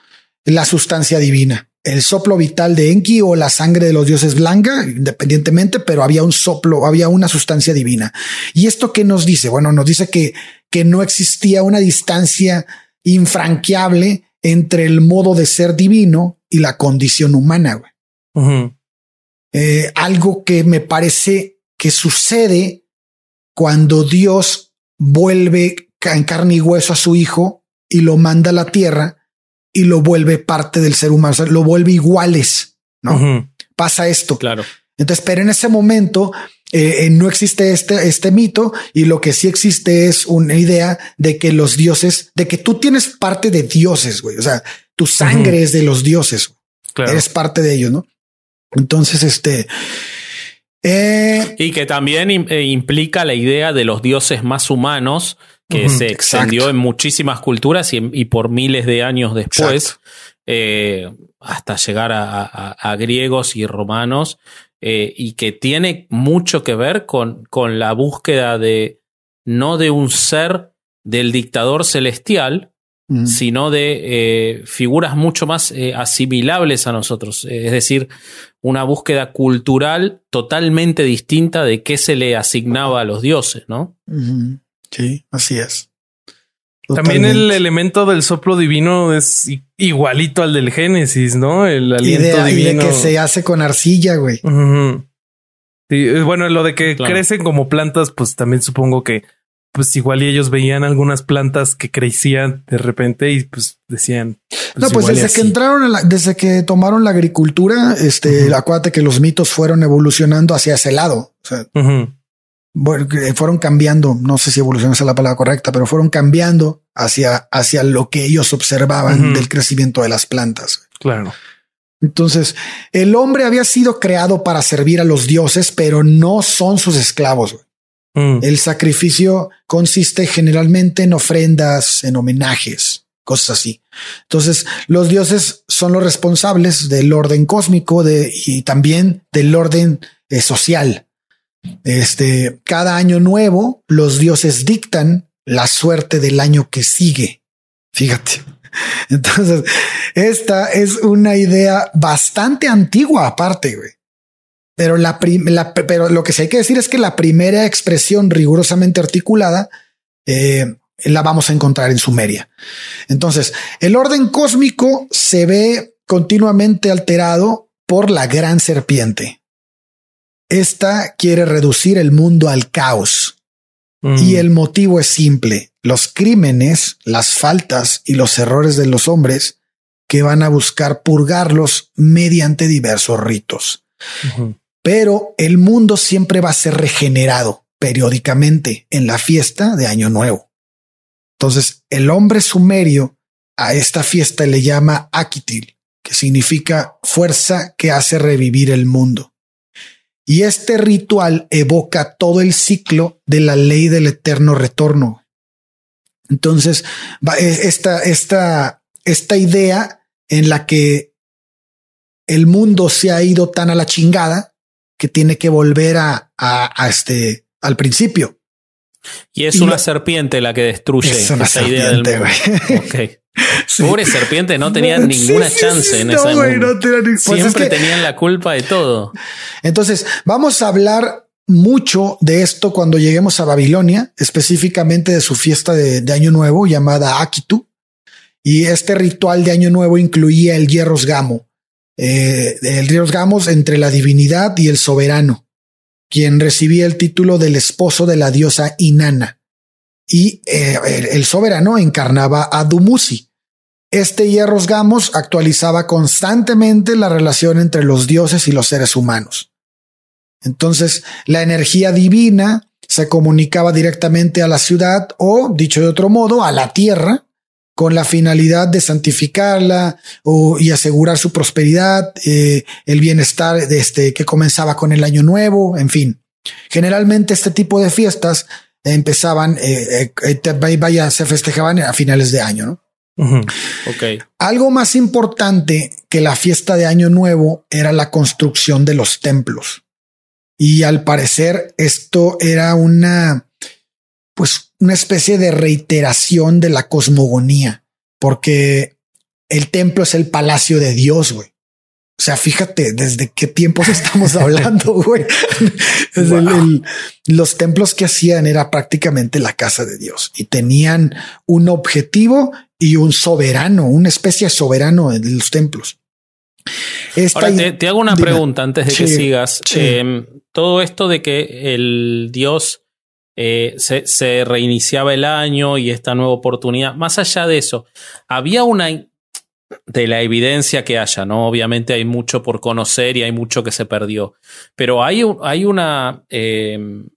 la sustancia divina el soplo vital de Enki o la sangre de los dioses blanca, independientemente, pero había un soplo, había una sustancia divina. ¿Y esto qué nos dice? Bueno, nos dice que, que no existía una distancia infranqueable entre el modo de ser divino y la condición humana. Eh, algo que me parece que sucede cuando Dios vuelve en carne y hueso a su hijo y lo manda a la tierra y lo vuelve parte del ser humano, lo vuelve iguales, ¿no? Pasa esto. Claro. Entonces, pero en ese momento eh, eh, no existe este, este mito y lo que sí existe es una idea de que los dioses, de que tú tienes parte de dioses, güey. O sea, tu sangre es de los dioses. Claro. Eres parte de ellos, ¿no? Entonces, este... Eh, y que también implica la idea de los dioses más humanos que se extendió en muchísimas culturas y, por miles de años después, eh, hasta llegar a, griegos y romanos, eh, y que tiene mucho que ver con, con la búsqueda de no de un ser del dictador celestial, sino de eh, figuras mucho más asimilables a nosotros. Es decir, una búsqueda cultural totalmente distinta de qué se le asignaba a los dioses, ¿no? Sí, así es. También el elemento del soplo divino es igualito al del Génesis, ¿no? El aliento divino. que se hace con arcilla, güey. Eh, bueno, lo de que crecen como plantas, pues también supongo que pues igual y ellos veían algunas plantas que crecían de repente y pues decían. Pues no, pues desde que entraron, desde que tomaron la agricultura, este, acuérdate que los mitos fueron evolucionando hacia ese lado. O sea, bueno, fueron cambiando, no sé si evolución es la palabra correcta, pero fueron cambiando hacia, hacia lo que ellos observaban del crecimiento de las plantas. Claro. Entonces, el hombre había sido creado para servir a los dioses, pero no son sus esclavos. Mm. El sacrificio consiste generalmente en ofrendas, en homenajes, cosas así. Entonces, los dioses son los responsables del orden cósmico de, y también del orden eh, social. Este, cada año nuevo, los dioses dictan la suerte del año que sigue. Fíjate. Entonces, esta es una idea bastante antigua aparte, güey. Pero, la, pero lo que sí hay que decir es que la primera expresión rigurosamente articulada eh, la vamos a encontrar en Sumeria. Entonces, el orden cósmico se ve continuamente alterado por la gran serpiente. Esta quiere reducir el mundo al caos. Mm. Y el motivo es simple. Los crímenes, las faltas y los errores de los hombres que van a buscar purgarlos mediante diversos ritos. Pero el mundo siempre va a ser regenerado periódicamente en la fiesta de Año Nuevo. Entonces, el hombre sumerio a esta fiesta le llama Akitil, que significa fuerza que hace revivir el mundo. Y este ritual evoca todo el ciclo de la ley del eterno retorno. Entonces, esta, esta, esta idea en la que el mundo se ha ido tan a la chingada que tiene que volver a, a, este al principio. Y es una serpiente la que destruye esa idea del mundo. Pobre serpiente, no tenía ninguna chance en ese mundo. Pues Siempre tenían la culpa de todo. Entonces, vamos a hablar mucho de esto cuando lleguemos a Babilonia, específicamente de su fiesta de, Año Nuevo llamada Akitu. Y este ritual de Año Nuevo incluía el hierros gamo, eh, el hierros gamos entre la divinidad y el soberano, quien recibía el título del esposo de la diosa Inanna y eh, el, soberano encarnaba a Dumuzi. Este Hierros Gamos actualizaba constantemente la relación entre los dioses y los seres humanos. Entonces, la energía divina se comunicaba directamente a la ciudad o, dicho de otro modo, a la tierra con la finalidad de santificarla y asegurar su prosperidad, eh, el bienestar de este que comenzaba con el año nuevo, en fin. Generalmente este tipo de fiestas empezaban, eh, eh, vaya, se festejaban a finales de año, ¿no? Algo más importante que la fiesta de Año Nuevo era la construcción de los templos. Y al parecer esto era una, pues una especie de reiteración de la cosmogonía, porque el templo es el palacio de Dios, güey. O sea, fíjate desde qué tiempos estamos hablando, güey. los templos que hacían era prácticamente la casa de Dios y tenían un objetivo y un soberano, una especie de soberano en los templos. Ahora te, hago una pregunta antes de que sigas. Em, todo esto de que el Dios eh, se, reiniciaba el año y esta nueva oportunidad, más allá de eso, había una de la evidencia que haya, ¿no? Obviamente hay mucho por conocer y hay mucho que se perdió, pero hay, hay una, em,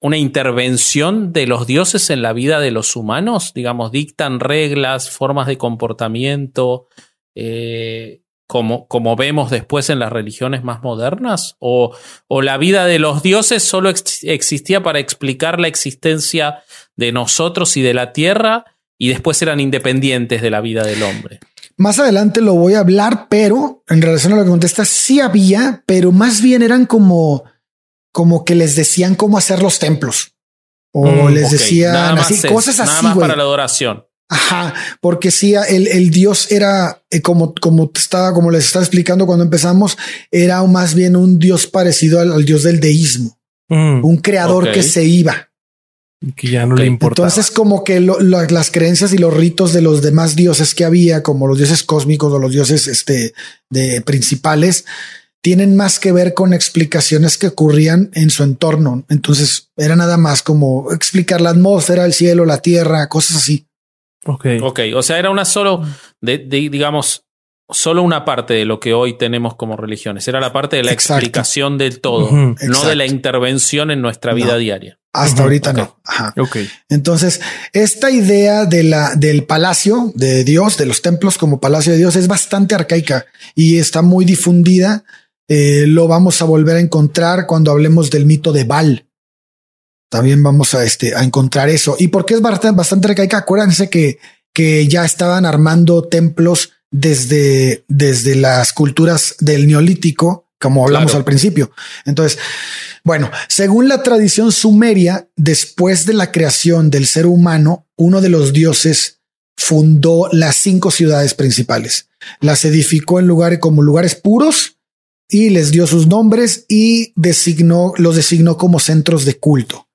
una intervención de los dioses en la vida de los humanos, digamos, dictan reglas, formas de comportamiento, eh, como, como, vemos después en las religiones más modernas? ¿O, o la vida de los dioses solo existía para explicar la existencia de nosotros y de la tierra y después eran independientes de la vida del hombre? Más adelante lo voy a hablar, pero en relación a lo que contestas, sí había, pero más bien eran como, como que les decían cómo hacer los templos. O mm, les decían así, cosas así. Nada más para la adoración. Ajá, porque sí, el, el dios era eh, como, como estaba, como les estaba explicando cuando empezamos, era más bien un dios parecido al, dios del deísmo, mm, un creador que se iba que ya no le importa. Entonces, como que las creencias y los ritos de los demás dioses que había, como los dioses cósmicos o los dioses este, de principales, tienen más que ver con explicaciones que ocurrían en su entorno. Entonces, era nada más como explicar la atmósfera, el cielo, la tierra, cosas así. Ok. Ok. O sea, era una solo de, digamos, solo una parte de lo que hoy tenemos como religiones. Era la parte de la explicación del todo, no de la intervención en nuestra vida diaria. Hasta ahorita no. Ajá. Entonces, esta idea de la, del palacio de Dios, de los templos como palacio de Dios, es bastante arcaica y está muy difundida. Eh, lo vamos a volver a encontrar cuando hablemos del mito de Baal. También vamos a, este, a encontrar eso. ¿Y por qué es bastante, bastante arcaica? Acuérdense que, que ya estaban armando templos desde, desde las culturas del neolítico como hablamos al principio. Entonces, bueno, según la tradición sumeria, después de la creación del ser humano, uno de los dioses fundó las cinco ciudades principales. Las edificó en lugares como lugares puros y les dio sus nombres y designó, los designó como centros de culto.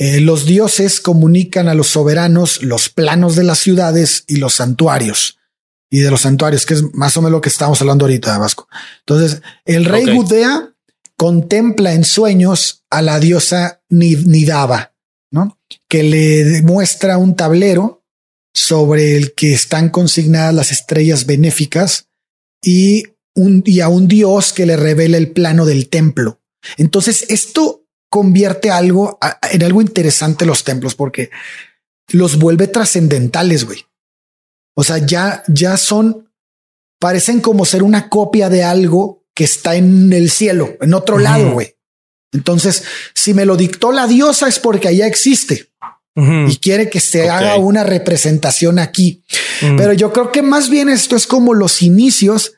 Eh, los dioses comunican a los soberanos los planos de las ciudades y los santuarios y de los santuarios, que es más o menos lo que estamos hablando ahorita, Vasco. Entonces, el rey Gudea contempla en sueños a la diosa Nidaba, ¿no? Que le muestra un tablero sobre el que están consignadas las estrellas benéficas y, un, y a un dios que le revela el plano del templo. Entonces, esto convierte algo en algo interesante los templos porque los vuelve trascendentales, güey. O sea, ya, ya son, parecen como ser una copia de algo que está en el cielo, en otro lado, güey. Entonces, si me lo dictó la diosa es porque allá existe y quiere que se haga una representación aquí. Pero yo creo que más bien esto es como los inicios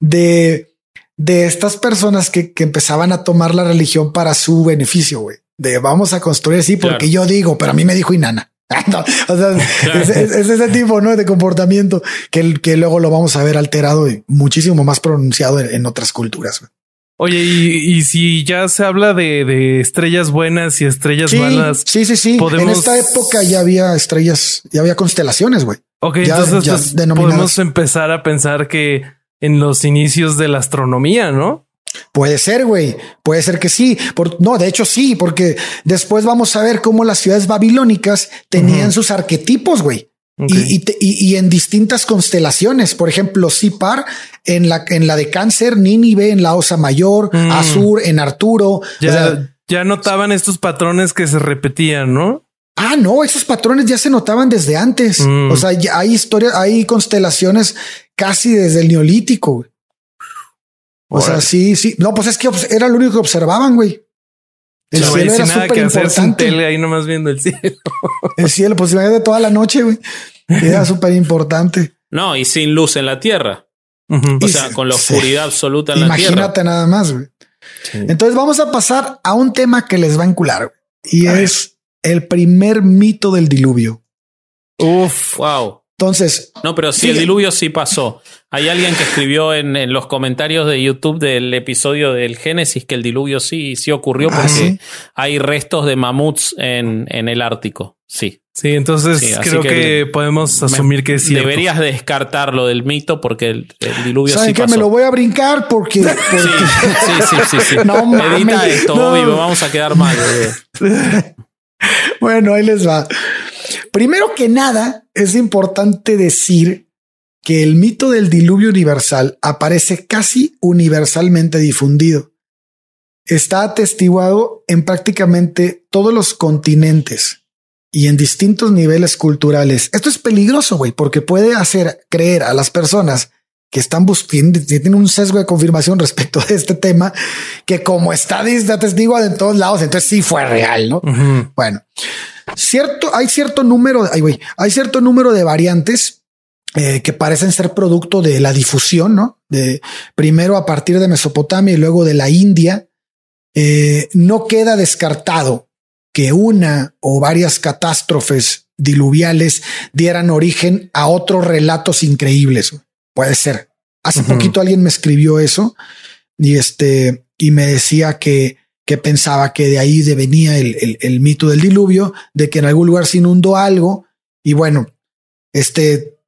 de, de estas personas que, que empezaban a tomar la religión para su beneficio, güey. De vamos a construir así porque yo digo, pero a mí me dijo Inana. o sea, es, ese tipo ¿no? de comportamiento que, que luego lo vamos a ver alterado y muchísimo más pronunciado en, otras culturas. Oye, y, si ya se habla de, estrellas buenas y estrellas malas. Sí, sí, sí. En esta época ya había estrellas, ya había constelaciones, güey. Ok, entonces pues, podemos empezar a pensar que en los inicios de la astronomía, ¿no? Puede ser, güey. Puede ser que sí. Por, no, de hecho sí, porque después vamos a ver cómo las ciudades babilónicas tenían sus arquetipos, güey. Y, y, en distintas constelaciones, por ejemplo, Sipar en la, en la de Cáncer, Nínive en la Osa Mayor, mm. Azur en Arturo. Ya, ya notaban estos patrones que se repetían, ¿no? Ah, no, esos patrones ya se notaban desde antes. Mm. O sea, hay historias, hay constelaciones casi desde el neolítico. güey. O sea, sí, sí. No, pues es que era lo único que observaban, güey. El No, cielo era nada súper que hacer sin importante. tele ahí nomás viendo el cielo. El cielo, pues imagínate toda la noche, güey. Era súper importante. No, y sin luz en la tierra. O sea, se- con la se- oscuridad absoluta en la tierra. Imagínate nada más, güey. Entonces vamos a pasar a un tema que les va a encular güey, y es el primer mito del diluvio. Uf. Wow. Entonces, No, pero si Sí. el diluvio sí pasó. Hay alguien que escribió en, en los comentarios de YouTube del episodio del Génesis que el diluvio sí, sí ocurrió Ah, porque ¿sí? hay restos de mamuts en, en el Ártico. Sí. Sí, entonces Sí, creo que, que podemos asumir que cierto. Deberías descartar lo del mito porque el, el diluvio ¿saben sí qué? pasó. Me lo voy a brincar porque, Sí, porque- sí, sí, sí, sí. No Edita mames, esto, no. Bobby, me vamos a quedar mal. bebé. Bueno, ahí les va. Primero que nada, es importante decir que el mito del diluvio universal aparece casi universalmente difundido. Está atestiguado en prácticamente todos los continentes y en distintos niveles culturales. Esto es peligroso, güey, porque puede hacer creer a las personas que están buscando, tienen un sesgo de confirmación respecto de este tema, que como está atestiguado en todos lados, entonces sí fue real, ¿no? Bueno, cierto, hay cierto número, ay, hay cierto número de variantes eh, que parecen ser producto de la difusión, ¿no? De primero a partir de Mesopotamia y luego de la India. Eh, no queda descartado que una o varias catástrofes diluviales dieran origen a otros relatos increíbles. Puede ser. Hace poquito alguien me escribió eso y este y me decía que que pensaba que de ahí de venía el, el- el mito del diluvio, de que en algún lugar se inundó algo y bueno, este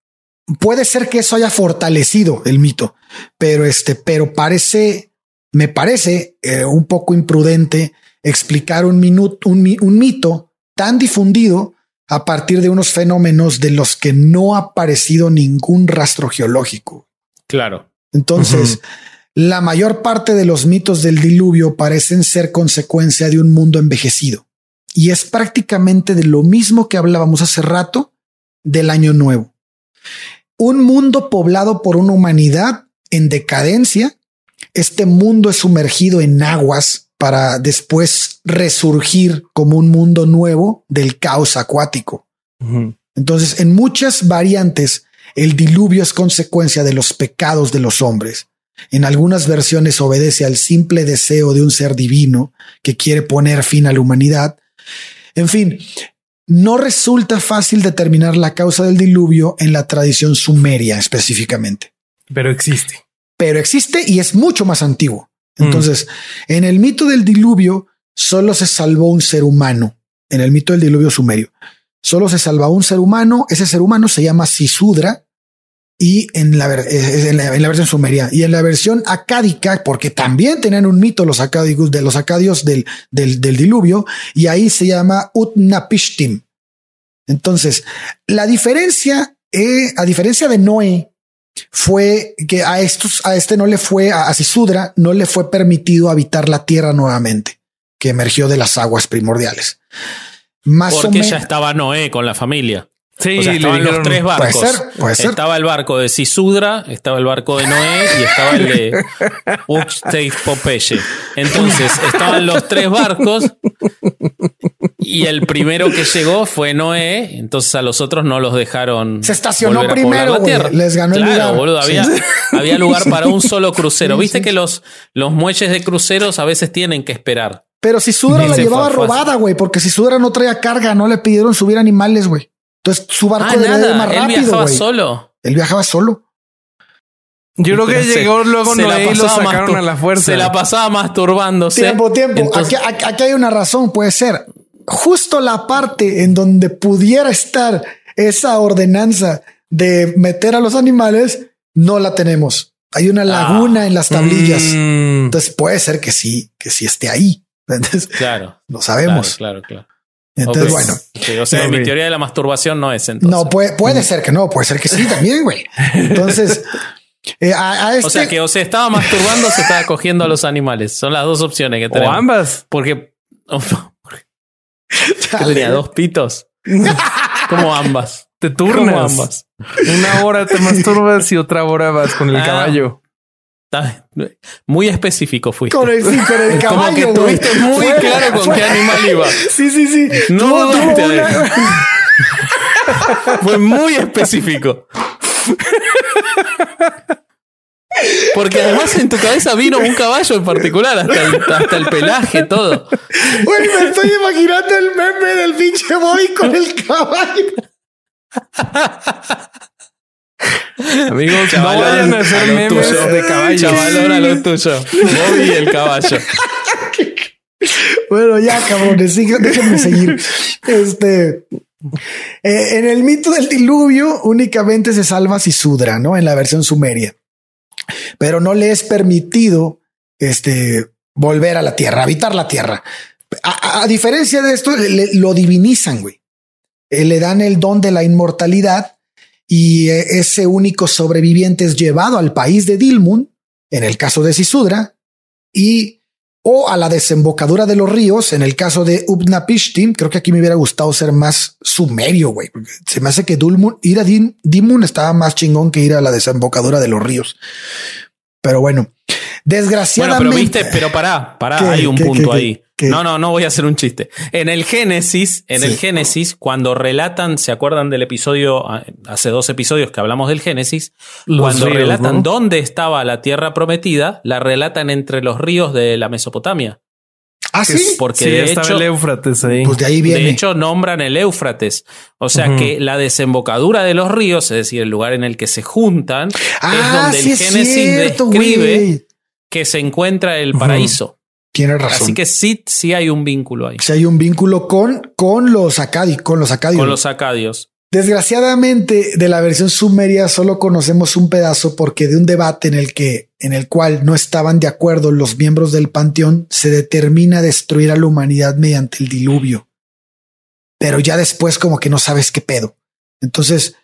puede ser que eso haya fortalecido el mito, pero este, pero parece, me parece eh, un poco imprudente explicar un, minu- un, un mito tan difundido a partir de unos fenómenos de los que no ha aparecido ningún rastro geológico. Claro. Entonces, la mayor parte de los mitos del diluvio parecen ser consecuencia de un mundo envejecido. Y es prácticamente de lo mismo que hablábamos hace rato del año nuevo. Un mundo poblado por una humanidad en decadencia. Este mundo es sumergido en aguas para después resurgir como un mundo nuevo del caos acuático. Entonces, en muchas variantes, el diluvio es consecuencia de los pecados de los hombres. En algunas versiones obedece al simple deseo de un ser divino que quiere poner fin a la humanidad. En fin, no resulta fácil determinar la causa del diluvio en la tradición sumeria específicamente, Pero existe. pero existe y es mucho más antiguo. Entonces, en el mito del diluvio solo se salvó un ser humano, en el mito del diluvio sumerio. Solo se salva un ser humano, ese ser humano se llama Sisudra y en la, ver- eh, en la, en la versión sumeria y en la versión acádica, porque también tenían un mito los acádicos de los acadios del, del, del diluvio y ahí se llama Utnapishtim. Entonces, la diferencia, eh, a diferencia de Noé, fue que a estos, a este no le fue, a Sisudra no le fue permitido habitar la tierra nuevamente, que emergió de las aguas primordiales. Más o Porque menos. ya estaba Noé con la familia. Sí, o sea, estaban los tres barcos. Puede ser, puede ser. Estaba el barco de Sisudra, estaba el barco de Noé y estaba el de Uxtei Popeye. Entonces, estaban los tres barcos y el primero que llegó fue Noé. Entonces, a los otros no los dejaron. Se estacionó primero, la güey. tierra. Les ganó el lugar. boludo. Había, Sí. había lugar para un solo crucero. Sí, Viste sí. que los, los muelles de cruceros a veces tienen que esperar. Pero si Sudra la llevaba fue- robada, güey, porque si Sudra no traía carga, no le pidieron subir animales, güey. Entonces su barco Ah, ir nada. más Él rápido, viajaba güey. solo. Él viajaba solo. Yo creo que Se- llegó luego Noé y lo sacaron a la fuerza. Se la pasaba masturbándose. Tiempo, tiempo. Entonces- aquí- aquí hay una razón, puede ser. Justo la parte en donde pudiera estar esa ordenanza de meter a los animales, no la tenemos. Hay una laguna en las tablillas. Mm. Entonces puede ser que sí, que sí esté ahí. Entonces Claro. lo sabemos. Claro, claro, claro. Entonces, bueno, Ok, o sea, Ok. mi teoría de la masturbación no es entonces. no puede, puede ser que no, puede ser que sí también, güey. Entonces, eh, a, a este, O sea, que o se estaba masturbando o se estaba cogiendo a los animales. Son las dos opciones que O tenemos. ambas. Porque Tenía dos pitos. Como ambas. Te Como turnas. ambas. Una hora te masturbas y otra hora vas con el Ah. caballo. Muy específico fuiste. Con el, sí, con el Como que caballo, tuviste muy Fue- claro con fue- qué animal iba. Sí, sí, sí. No Tuvo- tuvo dudaste una-. Fue muy específico. Porque además en tu cabeza vino un caballo en particular, hasta el, hasta el pelaje, todo. Güey, me estoy imaginando el meme del pinche Bobby con el caballo. Amigos, no Chavalón, vayan a hacer memes tuyo. de caballos. Chavalón a lo tuyo. Bobby y el caballo. Bueno, ya, cabrones, déjenme seguir. Este. eh, en el mito del diluvio únicamente se salva Sisudra, ¿no? En la versión sumeria. Pero no le es permitido este, volver a la tierra, habitar la tierra. A, diferencia de esto, lo divinizan, güey. Eh, le dan el don de la inmortalidad y eh, ese único sobreviviente es llevado al país de Dilmun, en el caso de Sisudra, y o a la desembocadura de los ríos. En el caso de Upnapishtim, creo que aquí me hubiera gustado ser más sumerio, güey. Se me hace que Dulmun, ir a Dim- Dimun estaba más chingón que ir a la desembocadura de los ríos. Pero bueno, Bueno, desgraciadamente. pero viste, pero pará, pará, ¿Qué? hay un ¿Qué, punto qué, ahí. Qué? No, no, no voy a hacer un chiste. En el Génesis, en Sí. el Génesis, cuando relatan, ¿se acuerdan del episodio, ah, hace dos episodios que hablamos del Génesis? Los cuando ríos, relatan ¿no? dónde estaba la tierra prometida, la relatan entre los ríos de la Mesopotamia. ah, sí. Porque sí, de estaba hecho, el Éufrates ahí. Pues de ahí viene. de hecho, nombran el Éufrates. O sea que la desembocadura de los ríos, es decir, el lugar en el que se juntan, es ah, donde sí el es Génesis cierto, describe que se encuentra el paraíso. Tienes razón. Así que sí, sí hay un vínculo ahí. Si hay un vínculo con, con los acadi, con los acadios. Con los acadios. Desgraciadamente, de la versión sumeria solo conocemos un pedazo porque de un debate en el que, en el cual no estaban de acuerdo los miembros del panteón, se determina destruir a la humanidad mediante el diluvio. Pero ya después como que no sabes qué pedo. Entonces,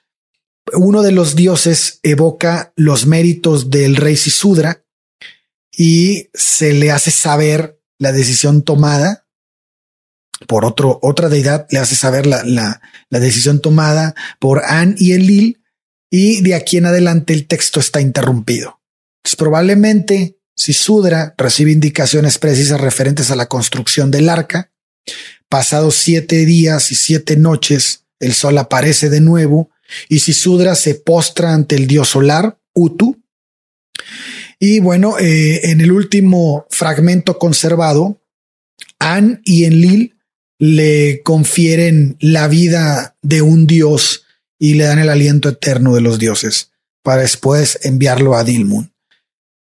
uno de los dioses evoca los méritos del rey Sisudra y se le hace saber la decisión tomada por otro, otra deidad, le hace saber la, la, decisión tomada por An y Elil, y de aquí en adelante el texto está interrumpido. Entonces, probablemente si Sudra recibe indicaciones precisas referentes a la construcción del arca, pasados siete días y siete noches, el sol aparece de nuevo y si Sudra se postra ante el dios solar, Utu. Y bueno, eh, en el último fragmento conservado, An y Enlil le confieren la vida de un dios y le dan el aliento eterno de los dioses para después enviarlo a Dilmun.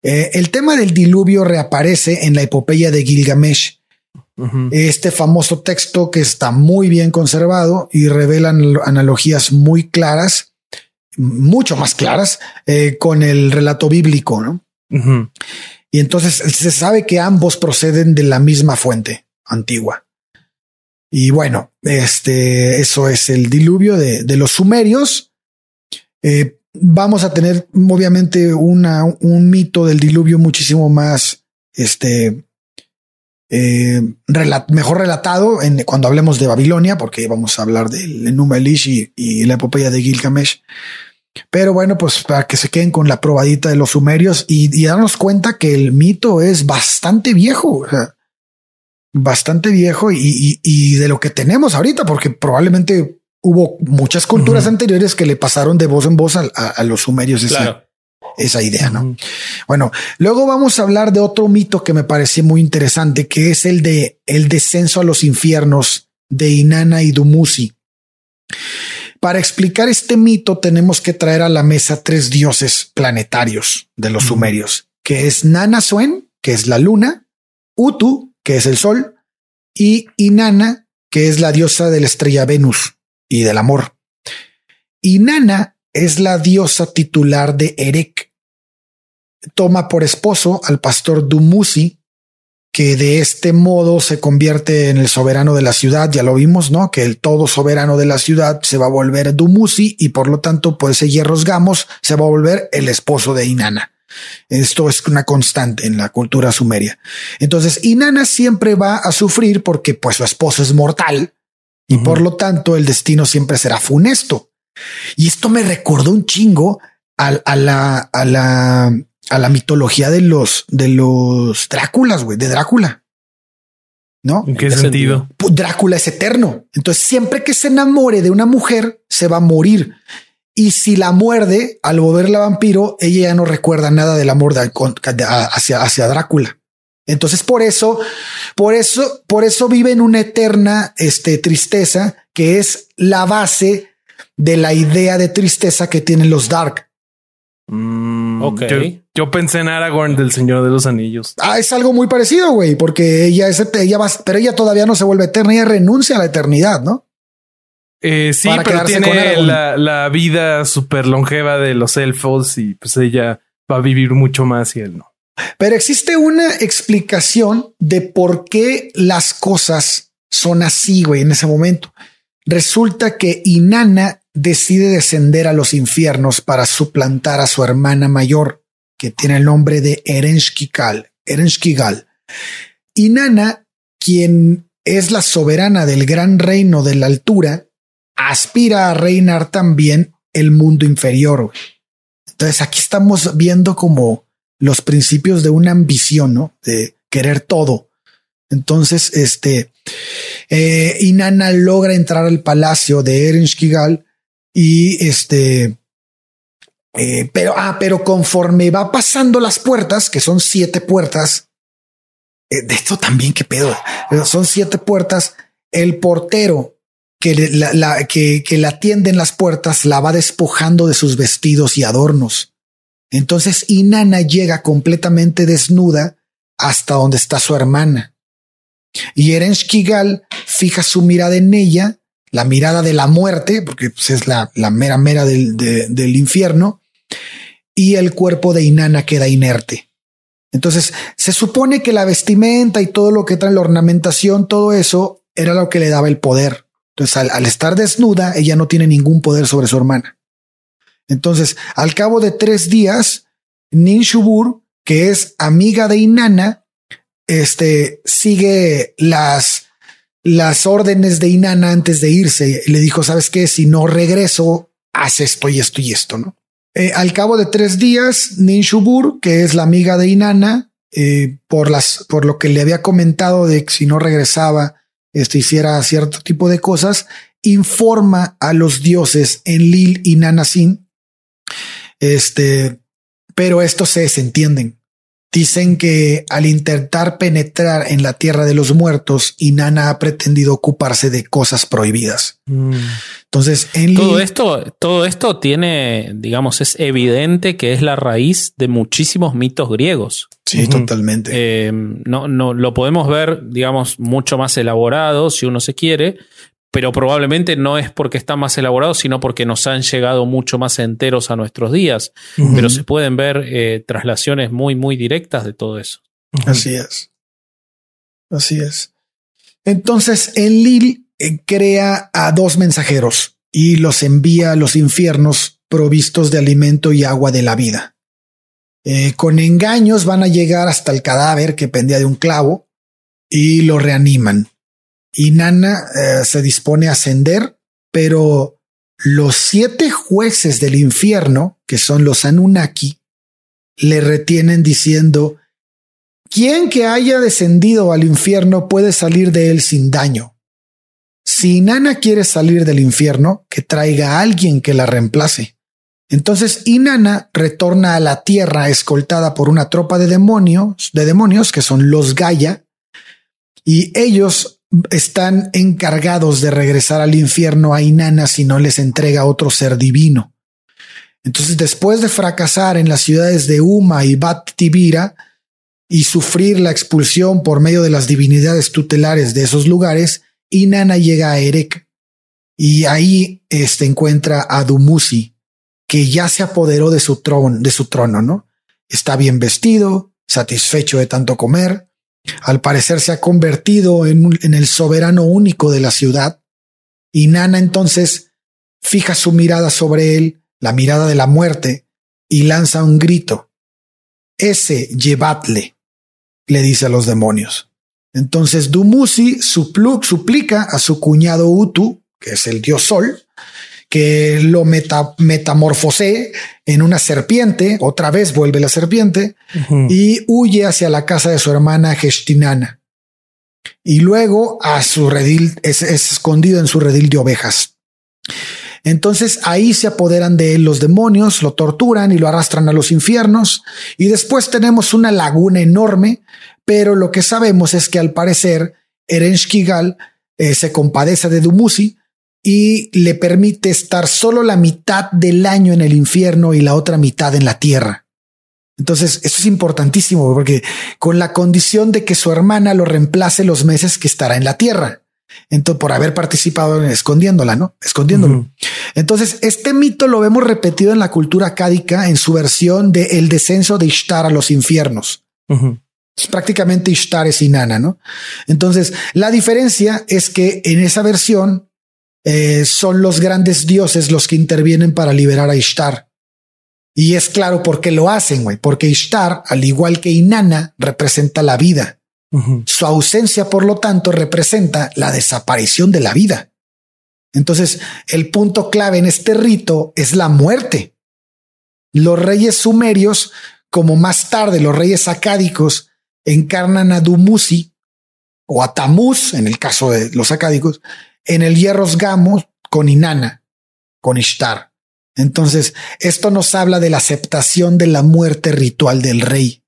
Eh, el tema del diluvio reaparece en la epopeya de Gilgamesh, este famoso texto que está muy bien conservado y revela anal- analogías muy claras, mucho más claras, eh, con el relato bíblico, ¿no? Y entonces se sabe que ambos proceden de la misma fuente antigua. Y bueno, este, eso es el diluvio de, de los sumerios. Eh, vamos a tener obviamente un mito del diluvio muchísimo más, este, eh, mejor relatado en, cuando hablemos de Babilonia, porque vamos a hablar del Enuma Elish y la epopeya de Gilgamesh. Pero bueno, pues para que se queden con la probadita de los sumerios y, y darnos cuenta que el mito es bastante viejo, o sea, bastante viejo y, y- y de lo que tenemos ahorita, porque probablemente hubo muchas culturas anteriores que le pasaron de voz en voz a, a- a los sumerios esa, Claro. esa idea, ¿no? Bueno, luego vamos a hablar de otro mito que me pareció muy interesante, que es el de el descenso a los infiernos de Inanna y Dumuzi. Para explicar este mito tenemos que traer a la mesa tres dioses planetarios de los sumerios, que es Nana Suen, que es la luna, Utu, que es el sol, y Inanna, que es la diosa de la estrella Venus y del amor. Inanna es la diosa titular de Erek. Toma por esposo al pastor Dumuzi, que de este modo se convierte en el soberano de la ciudad. Ya lo vimos, ¿no? Que el todo soberano de la ciudad se va a volver Dumuzi y por lo tanto, por ese hierros gamos, se va a volver el esposo de Inanna. Esto es una constante en la cultura sumeria. Entonces, Inanna siempre va a sufrir porque pues su esposo es mortal y por lo tanto el destino siempre será funesto. Y esto me recordó un chingo a, la, a la, a la mitología de los, de los Dráculas, güey, de Drácula. ¿No? ¿En qué, sentido? Drácula es eterno. Entonces, siempre que se enamore de una mujer, se va a morir. Y si la muerde al volverla vampiro, ella ya no recuerda nada del amor de, hacia, hacia Drácula. Entonces, por eso, por eso, por eso vive en una eterna este, tristeza que es la base de la idea de tristeza que tienen los Dark. Mm, ok. Yo, pensé en Aragorn del Señor de los Anillos. Ah, es algo muy parecido, güey, porque ella es, ella va, pero ella todavía no se vuelve eterna, ella renuncia a la eternidad, ¿no? Eh, sí, pero tiene la, vida súper longeva de los elfos y pues ella va a vivir mucho más y él no. Pero existe una explicación de por qué las cosas son así, güey, en ese momento. Resulta que Inanna decide descender a los infiernos para suplantar a su hermana mayor, que tiene el nombre de Erenshkigal. Erenshkigal. Inanna, quien es la soberana del gran reino de la altura, aspira a reinar también el mundo inferior. Entonces aquí estamos viendo como los principios de una ambición, ¿no? De querer todo. Entonces, este, eh, Inanna logra entrar al palacio de Erenskigal y este, eh, pero, ah, pero conforme va pasando las puertas, que son siete puertas, eh, de esto también qué pedo, son siete puertas, el portero que la, que, la atiende en las puertas la va despojando de sus vestidos y adornos. Entonces Inanna llega completamente desnuda hasta donde está su hermana. Y Erenskigal fija su mirada en ella, la mirada de la muerte, porque pues, es la, la, mera mera del, del infierno, y el cuerpo de Inanna queda inerte. Entonces se supone que la vestimenta y todo lo que trae la ornamentación, todo eso era lo que le daba el poder. Entonces, al, estar desnuda, ella no tiene ningún poder sobre su hermana. Entonces, al cabo de tres días, Nin Shubur, que es amiga de Inanna, este sigue las, las órdenes de Inanna antes de irse. Le dijo, sabes qué? Si no regreso, haz esto y esto y esto, no? Eh, al cabo de tres días, Nin Shubur, que es la amiga de Inanna, eh, por las, por lo que le había comentado de que si no regresaba, este, hiciera cierto tipo de cosas, informa a los dioses en Lil y Nanasin. Este, pero estos se desentienden. Dicen que al intentar penetrar en la tierra de los muertos, Inanna ha pretendido ocuparse de cosas prohibidas. Mm. Entonces, en todo esto, todo esto tiene, digamos, es evidente que es la raíz de muchísimos mitos griegos. Sí, totalmente. Eh, no, no lo podemos ver, digamos, mucho más elaborado si uno se quiere, pero probablemente no es porque está más elaborado, sino porque nos han llegado mucho más enteros a nuestros días. Pero se pueden ver eh, traslaciones muy, muy directas de todo eso. Así es. Así es. Entonces, Enlil eh, crea a dos mensajeros y los envía a los infiernos provistos de alimento y agua de la vida. Eh, con engaños van a llegar hasta el cadáver que pendía de un clavo y lo reaniman y Nana eh, se dispone a ascender, pero los siete jueces del infierno, que son los Anunnaki, le retienen diciendo, ¿quién que haya descendido al infierno puede salir de él sin daño? Si Inanna quiere salir del infierno, que traiga a alguien que la reemplace. Entonces Inanna retorna a la tierra escoltada por una tropa de demonios, de demonios que son los Gaia, y ellos están encargados de regresar al infierno a Inanna si no les entrega otro ser divino. Entonces, después de fracasar en las ciudades de Uma y Bat Tibira y sufrir la expulsión por medio de las divinidades tutelares de esos lugares, Inanna llega a Erek y ahí este, encuentra a Dumuzi, que ya se apoderó de su trono, de su trono, ¿no? Está bien vestido, satisfecho de tanto comer, al parecer se ha convertido en, el soberano único de la ciudad y Nana entonces fija su mirada sobre él, la mirada de la muerte, y lanza un grito. ese llevadle, le dice a los demonios. Entonces Dumuzi suplica a su cuñado Utu, que es el dios Sol, que lo meta, metamorfose en una serpiente, otra vez vuelve la serpiente, y huye hacia la casa de su hermana Gestinana. Y luego a su redil, es, escondido en su redil de ovejas. Entonces ahí se apoderan de él los demonios, lo torturan y lo arrastran a los infiernos. Y después tenemos una laguna enorme, pero lo que sabemos es que al parecer Erenshkigal eh, se compadece de Dumuzi y le permite estar solo la mitad del año en el infierno y la otra mitad en la tierra. Entonces, eso es importantísimo porque con la condición de que su hermana lo reemplace los meses que estará en la tierra. Entonces, por haber participado en escondiéndola, ¿no? Escondiéndolo. Entonces, este mito lo vemos repetido en la cultura cádica en su versión de el descenso de Ishtar a los infiernos. Es prácticamente Ishtar es Inanna, ¿no? Entonces, la diferencia es que en esa versión eh, son los grandes dioses los que intervienen para liberar a Ishtar. Y es claro por qué lo hacen, güey, porque Ishtar, al igual que Inanna, representa la vida. Su ausencia, por lo tanto, representa la desaparición de la vida. Entonces, el punto clave en este rito es la muerte. Los reyes sumerios, como más tarde los reyes acádicos, encarnan a Dumuzi o a Tamuz, en el caso de los acádicos, en el Hierros Gamos con Inanna, con Ishtar. Entonces, esto nos habla de la aceptación de la muerte ritual del rey.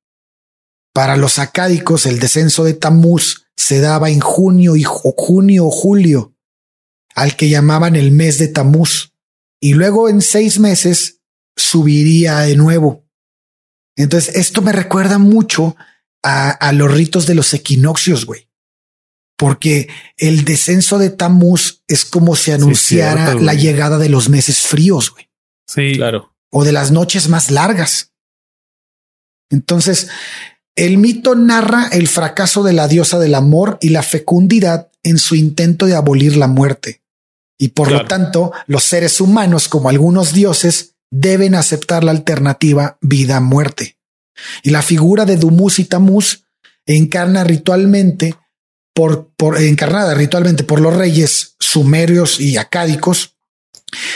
Para los acádicos, el descenso de Tamuz se daba en junio y junio o julio, al que llamaban el mes de Tamuz, y luego en seis meses subiría de nuevo. Entonces, esto me recuerda mucho a, a los ritos de los equinoccios, güey porque el descenso de Tamuz es como si anunciara la llegada de los meses fríos, güey. Sí, claro. O de las noches más largas. Entonces, el mito narra el fracaso de la diosa del amor y la fecundidad en su intento de abolir la muerte. Y por lo tanto, los seres humanos, como algunos dioses, deben aceptar la alternativa vida-muerte. Y la figura de Dumuz y Tamuz encarna ritualmente por, encarnada ritualmente por los reyes sumerios y acádicos,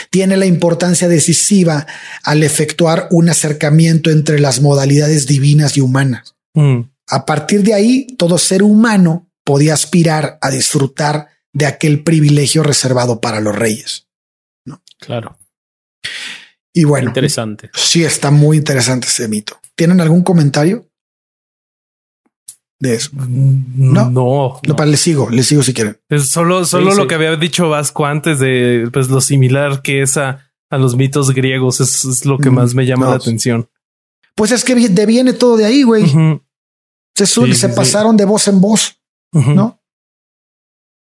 tiene la importancia decisiva al efectuar un acercamiento entre las modalidades divinas y humanas. Mm. A partir de ahí, todo ser humano podía aspirar a disfrutar de aquel privilegio reservado para los reyes. ¿no? Claro. Y bueno, interesante. Sí, está muy interesante ese mito. ¿Tienen algún comentario? De eso. No, no, no. Para, le sigo, le sigo si quieren. Es solo, solo lo que había dicho Vasco antes de pues, lo similar que es a, a los mitos griegos es, lo que más me llama la atención. Pues es que deviene todo de ahí, güey. Se, se pasaron de voz en voz, ¿no?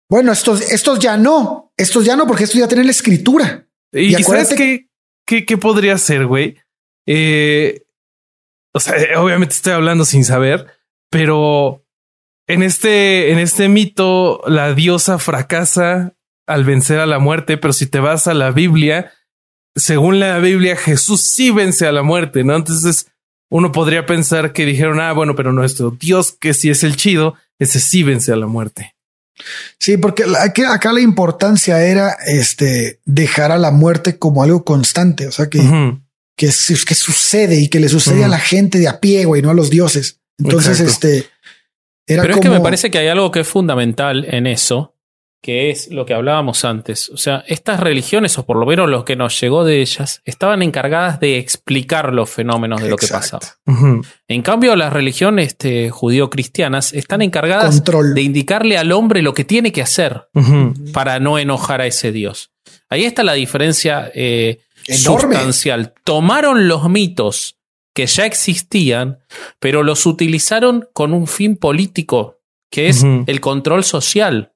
Bueno, estos, estos ya no, estos ya no, porque estos ya tienen la escritura. Y, sabes qué, qué, qué podría ser, güey. Eh, o sea, obviamente estoy hablando sin saber, pero en este, en este mito, la diosa fracasa al vencer a la muerte, pero si te vas a la Biblia, según la Biblia, Jesús sí vence a la muerte, ¿no? Entonces uno podría pensar que dijeron, ah, bueno, pero nuestro Dios, que si es el chido, ese sí vence a la muerte. Sí, porque acá la importancia era este dejar a la muerte como algo constante, o sea que, que, que, sucede y que le sucede a la gente de a pie, güey, no a los dioses. Entonces, este. Era Pero es que me parece que hay algo que es fundamental en eso, que es lo que hablábamos antes. O sea, estas religiones, o por lo menos lo que nos llegó de ellas, estaban encargadas de explicar los fenómenos de lo que pasaba. En cambio, las religiones este, judío-cristianas están encargadas de indicarle al hombre lo que tiene que hacer para no enojar a ese Dios. Ahí está la diferencia eh, sustancial. Tomaron los mitos que ya existían, pero los utilizaron con un fin político, que es el control social.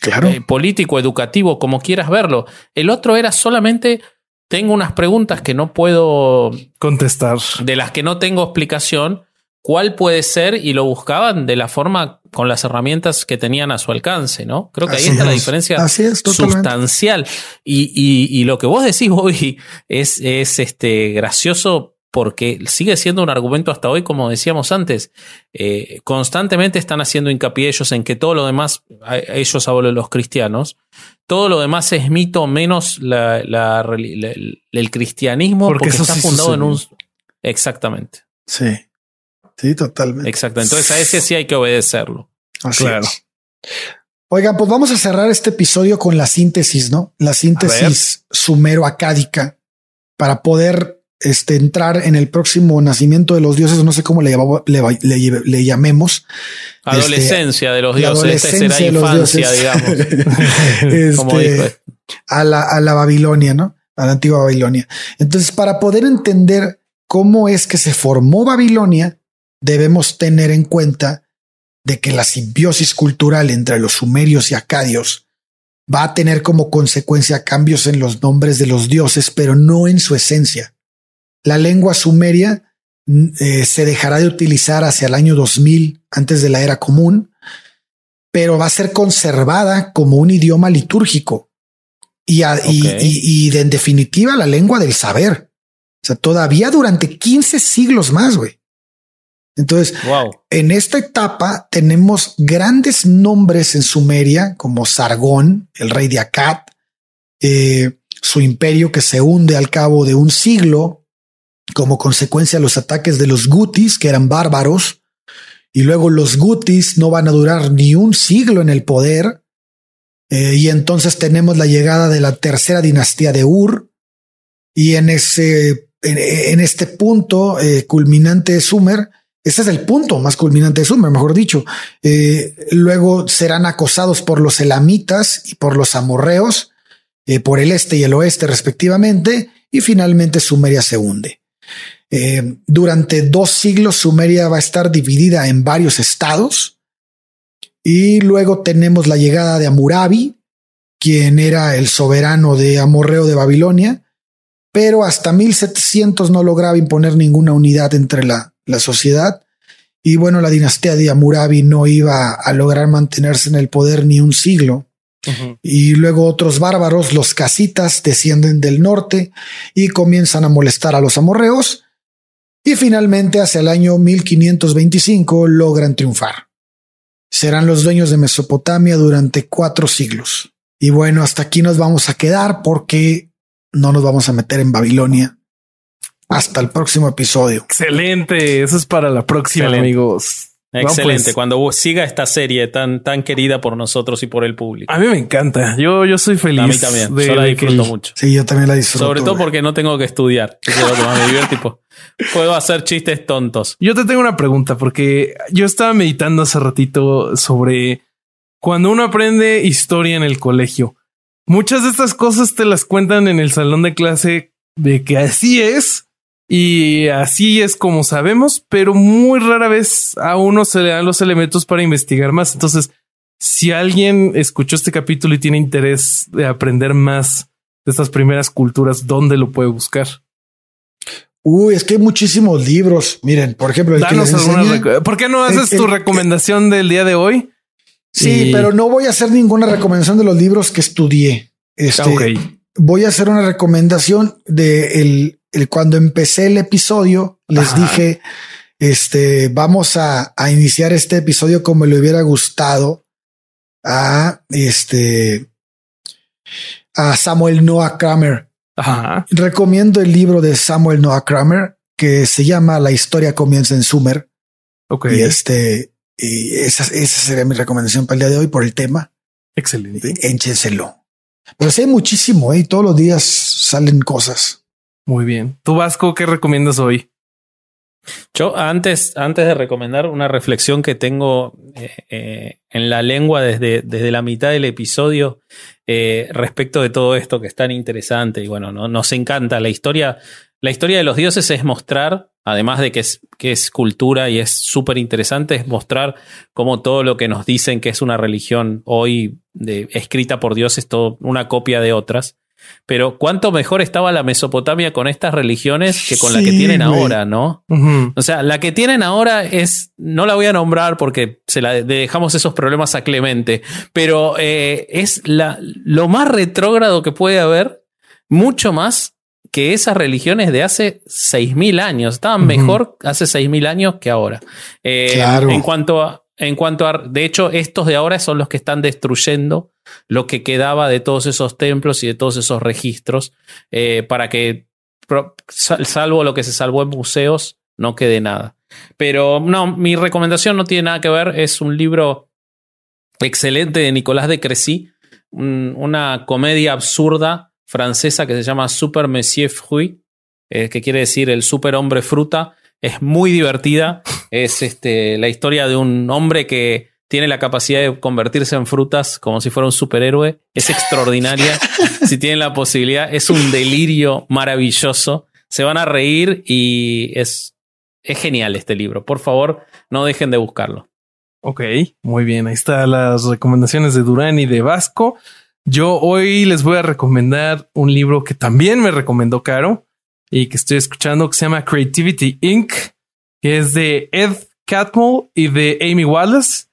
Claro. Eh, político, educativo, como quieras verlo. El otro era solamente tengo unas preguntas que no puedo contestar, de las que no tengo explicación. ¿Cuál puede ser? Y lo buscaban de la forma con las herramientas que tenían a su alcance, ¿no? Creo que ahí está la diferencia sustancial. Y, y, y, lo que vos decís, Bobby, es, es este gracioso porque sigue siendo un argumento hasta hoy, como decíamos antes. Eh, constantemente están haciendo hincapié ellos en que todo lo demás, ellos hablan los cristianos, todo lo demás es mito menos la, el cristianismo porque, está fundado en un... Exactamente. Sí, sí, totalmente. Exacto. Entonces a ese sí hay que obedecerlo. Así claro. Oigan, pues vamos a cerrar este episodio con la síntesis, ¿no? La síntesis sumero-acádica para poder este, entrar en el próximo nacimiento de los dioses, no sé cómo le, le, llamemos. Adolescencia de los dioses, este será infancia, digamos. este, a, la, a la Babilonia, ¿no? A la antigua Babilonia. Entonces, para poder entender cómo es que se formó Babilonia, debemos tener en cuenta de que la simbiosis cultural entre los sumerios y acadios va a tener como consecuencia cambios en los nombres de los dioses, pero no en su esencia. La lengua sumeria mm, eh, se dejará de utilizar hacia el año 2000 antes de la era común, pero va a ser conservada como un idioma litúrgico y, y, en definitiva la lengua del saber. O sea, todavía durante 15 siglos más, güey. Entonces, en esta etapa tenemos grandes nombres en Sumeria, como Sargón, el rey de Akkad, eh, su imperio que se hunde al cabo de un siglo, como consecuencia los ataques de los Gutis, que eran bárbaros, y luego los Gutis no van a durar ni un siglo en el poder, eh, y entonces tenemos la llegada de la tercera dinastía de Ur, y en ese, en, este punto eh, culminante de Sumer, ese es el punto más culminante de Sumer, mejor dicho. Eh, luego serán acosados por los elamitas y por los amorreos, por el este y el oeste respectivamente, y finalmente Sumeria se hunde. Eh, durante dos siglos Sumeria va a estar dividida en varios estados y luego tenemos la llegada de Amurabi, quien era el soberano de Amorreo de Babilonia, pero hasta 1700 no lograba imponer ninguna unidad entre la la sociedad. Y bueno, la dinastía de Amurabi no iba a lograr mantenerse en el poder ni un siglo. Y luego otros bárbaros, los casitas, descienden del norte y comienzan a molestar a los amorreos. Y finalmente, hacia el año 1525, logran triunfar. Serán los dueños de Mesopotamia durante cuatro siglos. Y bueno, hasta aquí nos vamos a quedar porque no nos vamos a meter en Babilonia hasta el próximo episodio. Excelente. Eso es para la próxima, amigos. Excelente. Pues. Cuando siga esta serie tan, tan querida por nosotros y por el público. A mí me encanta. Yo, yo soy feliz. A mí también. yo la disfruto mucho. Sí, yo también la disfruto. Sobre todo porque no tengo que estudiar. puedo hacer chistes tontos. Yo te tengo una pregunta porque yo estaba meditando hace ratito sobre cuando uno aprende historia en el colegio. Muchas de estas cosas te las cuentan en el salón de clase de que así es y así es como sabemos, pero muy rara vez a uno se le dan los elementos para investigar más. Entonces, si alguien escuchó este capítulo y tiene interés de aprender más de estas primeras culturas, ¿dónde lo puede buscar? Uy, es que hay muchísimos libros. Miren, por ejemplo, el ¿Por qué no haces tu recomendación del día de hoy? Sí, pero no voy a hacer ninguna recomendación de los libros que estudié. Este, Voy a hacer una recomendación de el cuando empecé el episodio, les dije, este, vamos a, iniciar este episodio como le hubiera gustado a este, a Samuel Noah Kramer. Recomiendo el libro de Samuel Noah Kramer que se llama La historia comienza en Sumer. Ok. Y este, y esa, esa sería mi recomendación para el día de hoy por el tema. Excelente. Échenselo. Pero sé muchísimo ¿eh? y todos los días salen cosas. Muy bien. ¿Tú, Vasco, qué recomiendas hoy? Yo antes, antes de recomendar una reflexión que tengo eh, eh, en la lengua desde, desde, la mitad del episodio eh, respecto de todo esto que es tan interesante y bueno, nos encanta la historia. La historia de los dioses es mostrar, además de que es, que es cultura y es súper interesante, es mostrar cómo todo lo que nos dicen que es una religión hoy de, escrita por dioses, todo una copia de otras. Pero cuánto mejor estaba la Mesopotamia con estas religiones que con la que tienen ahora, ¿no? O sea, la que tienen ahora es, no la voy a nombrar porque se la dejamos esos problemas a Clemente, pero eh, es la, lo más retrógrado que puede haber, mucho más que esas religiones de hace 6.000 años estaban mejor hace 6.000 años que ahora. Eh, Claro. En cuanto a, en cuanto a, de hecho, estos de ahora son los que están destruyendo lo que quedaba de todos esos templos y de todos esos registros eh, para que, salvo lo que se salvó en museos, no quede nada. Pero no, mi recomendación no tiene nada que ver. Es un libro excelente de Nicolás de Crecy, un- una comedia absurda francesa que se llama Super Monsieur Fruit, eh, que quiere decir el super hombre fruta. Es muy divertida. Es este, la historia de un hombre que tiene la capacidad de convertirse en frutas como si fuera un superhéroe. Es extraordinaria. si tienen la posibilidad, es un delirio maravilloso. Se van a reír y es, es genial este libro. Por favor, no dejen de buscarlo. Ok, muy bien. Ahí están las recomendaciones de Durán y de Vasco. Yo hoy les voy a recomendar un libro que también me recomendó Caro y que estoy escuchando que se llama Creativity Inc., que es de Ed Catmull y de Amy Wallace,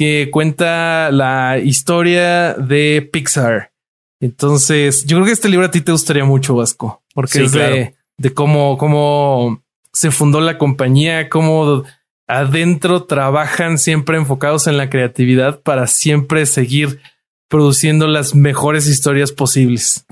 que cuenta la historia de Pixar. Entonces, yo creo que este libro a ti te gustaría mucho, Vasco, porque Sí, es de, de cómo, cómo se fundó la compañía, cómo adentro trabajan siempre enfocados en la creatividad para siempre seguir produciendo las mejores historias posibles.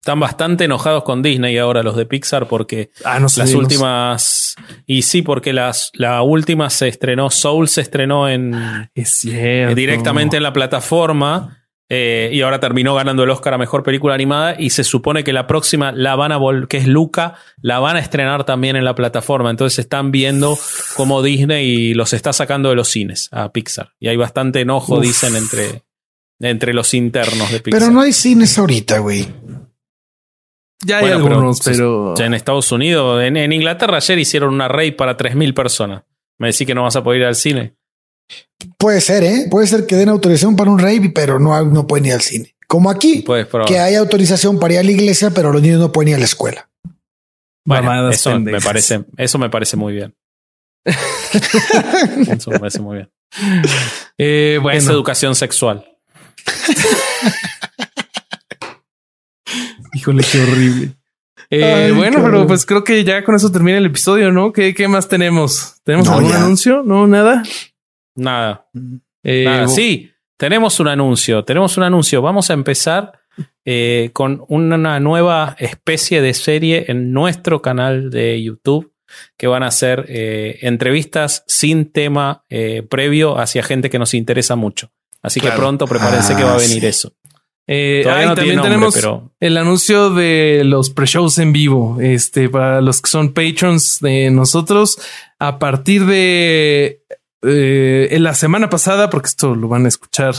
Están bastante enojados con Disney ahora los de Pixar porque Ah, no sé. las no sé. últimas... Y sí, porque las, la última se estrenó, Soul se estrenó en, Es cierto. directamente en la plataforma eh, y ahora terminó ganando el Oscar a Mejor Película Animada y se supone que la próxima la van a vol que es Luca, la van a estrenar también en la plataforma. Entonces están viendo cómo Disney los está sacando de los cines a Pixar. Y hay bastante enojo, Uf. dicen, entre, entre los internos de Pixar. Pero no hay cines ahorita, güey. Ya hay Bueno, pero- algunos, pero, Ya en Estados Unidos, en, en Inglaterra ayer hicieron una raid para 3.000 personas. Me decís que no vas a poder ir al cine. Puede ser, ¿eh? Puede ser que den autorización para un rave, pero no, no pueden ir al cine. Como aquí, Puedes que hay autorización para ir a la iglesia, pero los niños no pueden ir a la escuela. Bueno, eso me parece, eso me parece muy bien. eso me parece muy bien. Eh, bueno, Es educación sexual. híjole, qué horrible. Eh, Ay, bueno, cabrón. pero pues creo que ya con eso termina el episodio, ¿no? ¿Qué, qué más tenemos? ¿Tenemos No, algún ya. anuncio? No, nada. Nada. Eh, nada. Sí, tenemos un anuncio. Tenemos un anuncio. Vamos a empezar eh, con una nueva especie de serie en nuestro canal de YouTube que van a ser eh, entrevistas sin tema eh, previo hacia gente que nos interesa mucho. Así Claro. que pronto prepárense que va a Ah, venir sí. eso. Eh, no también nombre, tenemos pero el anuncio de los pre-shows en vivo. Este, para los que son patrons de nosotros, a partir de eh, en la semana pasada, porque esto lo van a escuchar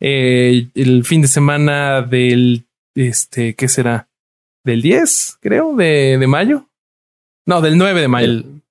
eh, el fin de semana del este, ¿qué será? Del 10, creo, de, de mayo. No, del 9 de mayo. el-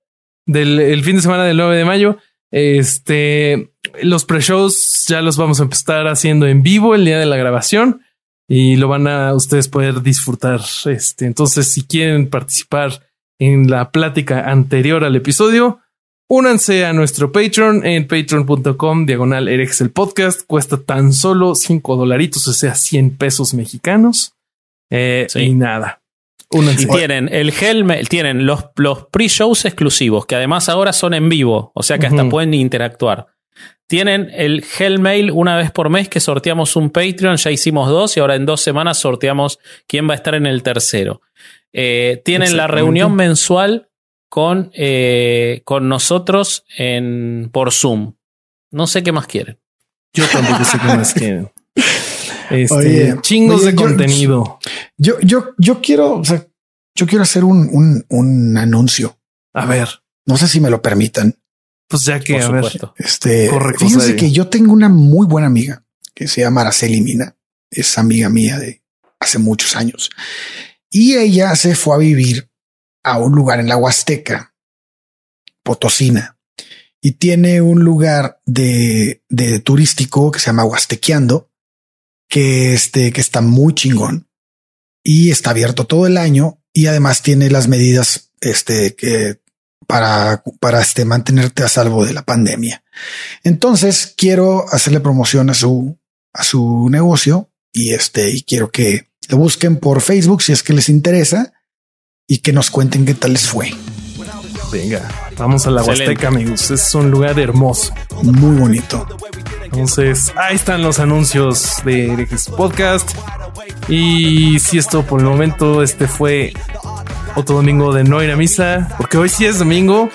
del el fin de semana del 9 de mayo. Este, los pre-shows ya los vamos a empezar haciendo en vivo el día de la grabación y lo van a ustedes poder disfrutar. Este, entonces, si quieren participar en la plática anterior al episodio, únanse a nuestro Patreon en patreon.com diagonal el podcast. Cuesta tan solo 5 dolaritos, o sea, 100 pesos mexicanos. Eh, Sí. Y nada. Únanse. Y tienen el Hellmail, tienen los, los pre-shows exclusivos, que además ahora son en vivo, o sea que hasta pueden interactuar. Tienen el Hellmail una vez por mes que sorteamos un Patreon, ya hicimos dos y ahora en dos semanas sorteamos quién va a estar en el tercero. Eh, tienen la reunión mensual con, eh, con nosotros en, por Zoom. No sé qué más quieren. Yo tampoco sé qué más quieren. Este, Oye, chingos oye, de yo- contenido. Yo, yo, yo quiero, o sea, yo quiero hacer un, un, un anuncio. A ver, No sé si me lo permitan. Pues ya que, Por a ver. Este, Correcto, fíjense que yo tengo una muy buena amiga que se llama Araceli Mina. Es amiga mía de hace muchos años. Y ella se fue a vivir a un lugar en la Huasteca, Potosina, y tiene un lugar de, de turístico que se llama Huastequeando, que este, que está muy chingón y está abierto todo el año y además tiene las medidas, este, que para, para este, mantenerte a salvo de la pandemia. Entonces quiero hacerle promoción a su, a su negocio y este, y quiero que lo busquen por Facebook si es que les interesa. y que nos cuenten qué tal les fue. Venga, vamos a la Excelente. Huasteca, amigos. Es un lugar hermoso. Muy bonito. Entonces, ahí están los anuncios de Herejes Podcast. Y si esto por el momento, este fue otro domingo de no ir a misa, porque hoy sí es domingo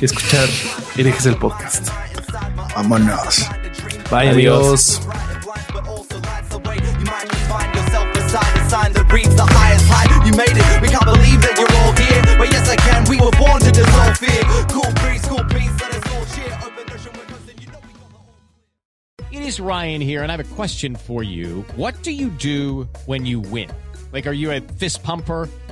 y escuchar Herejes el podcast. Vámonos. Bye, adiós. It is Ryan here, and I have a question for you. What do you do when you win? Like, are you a fist pumper?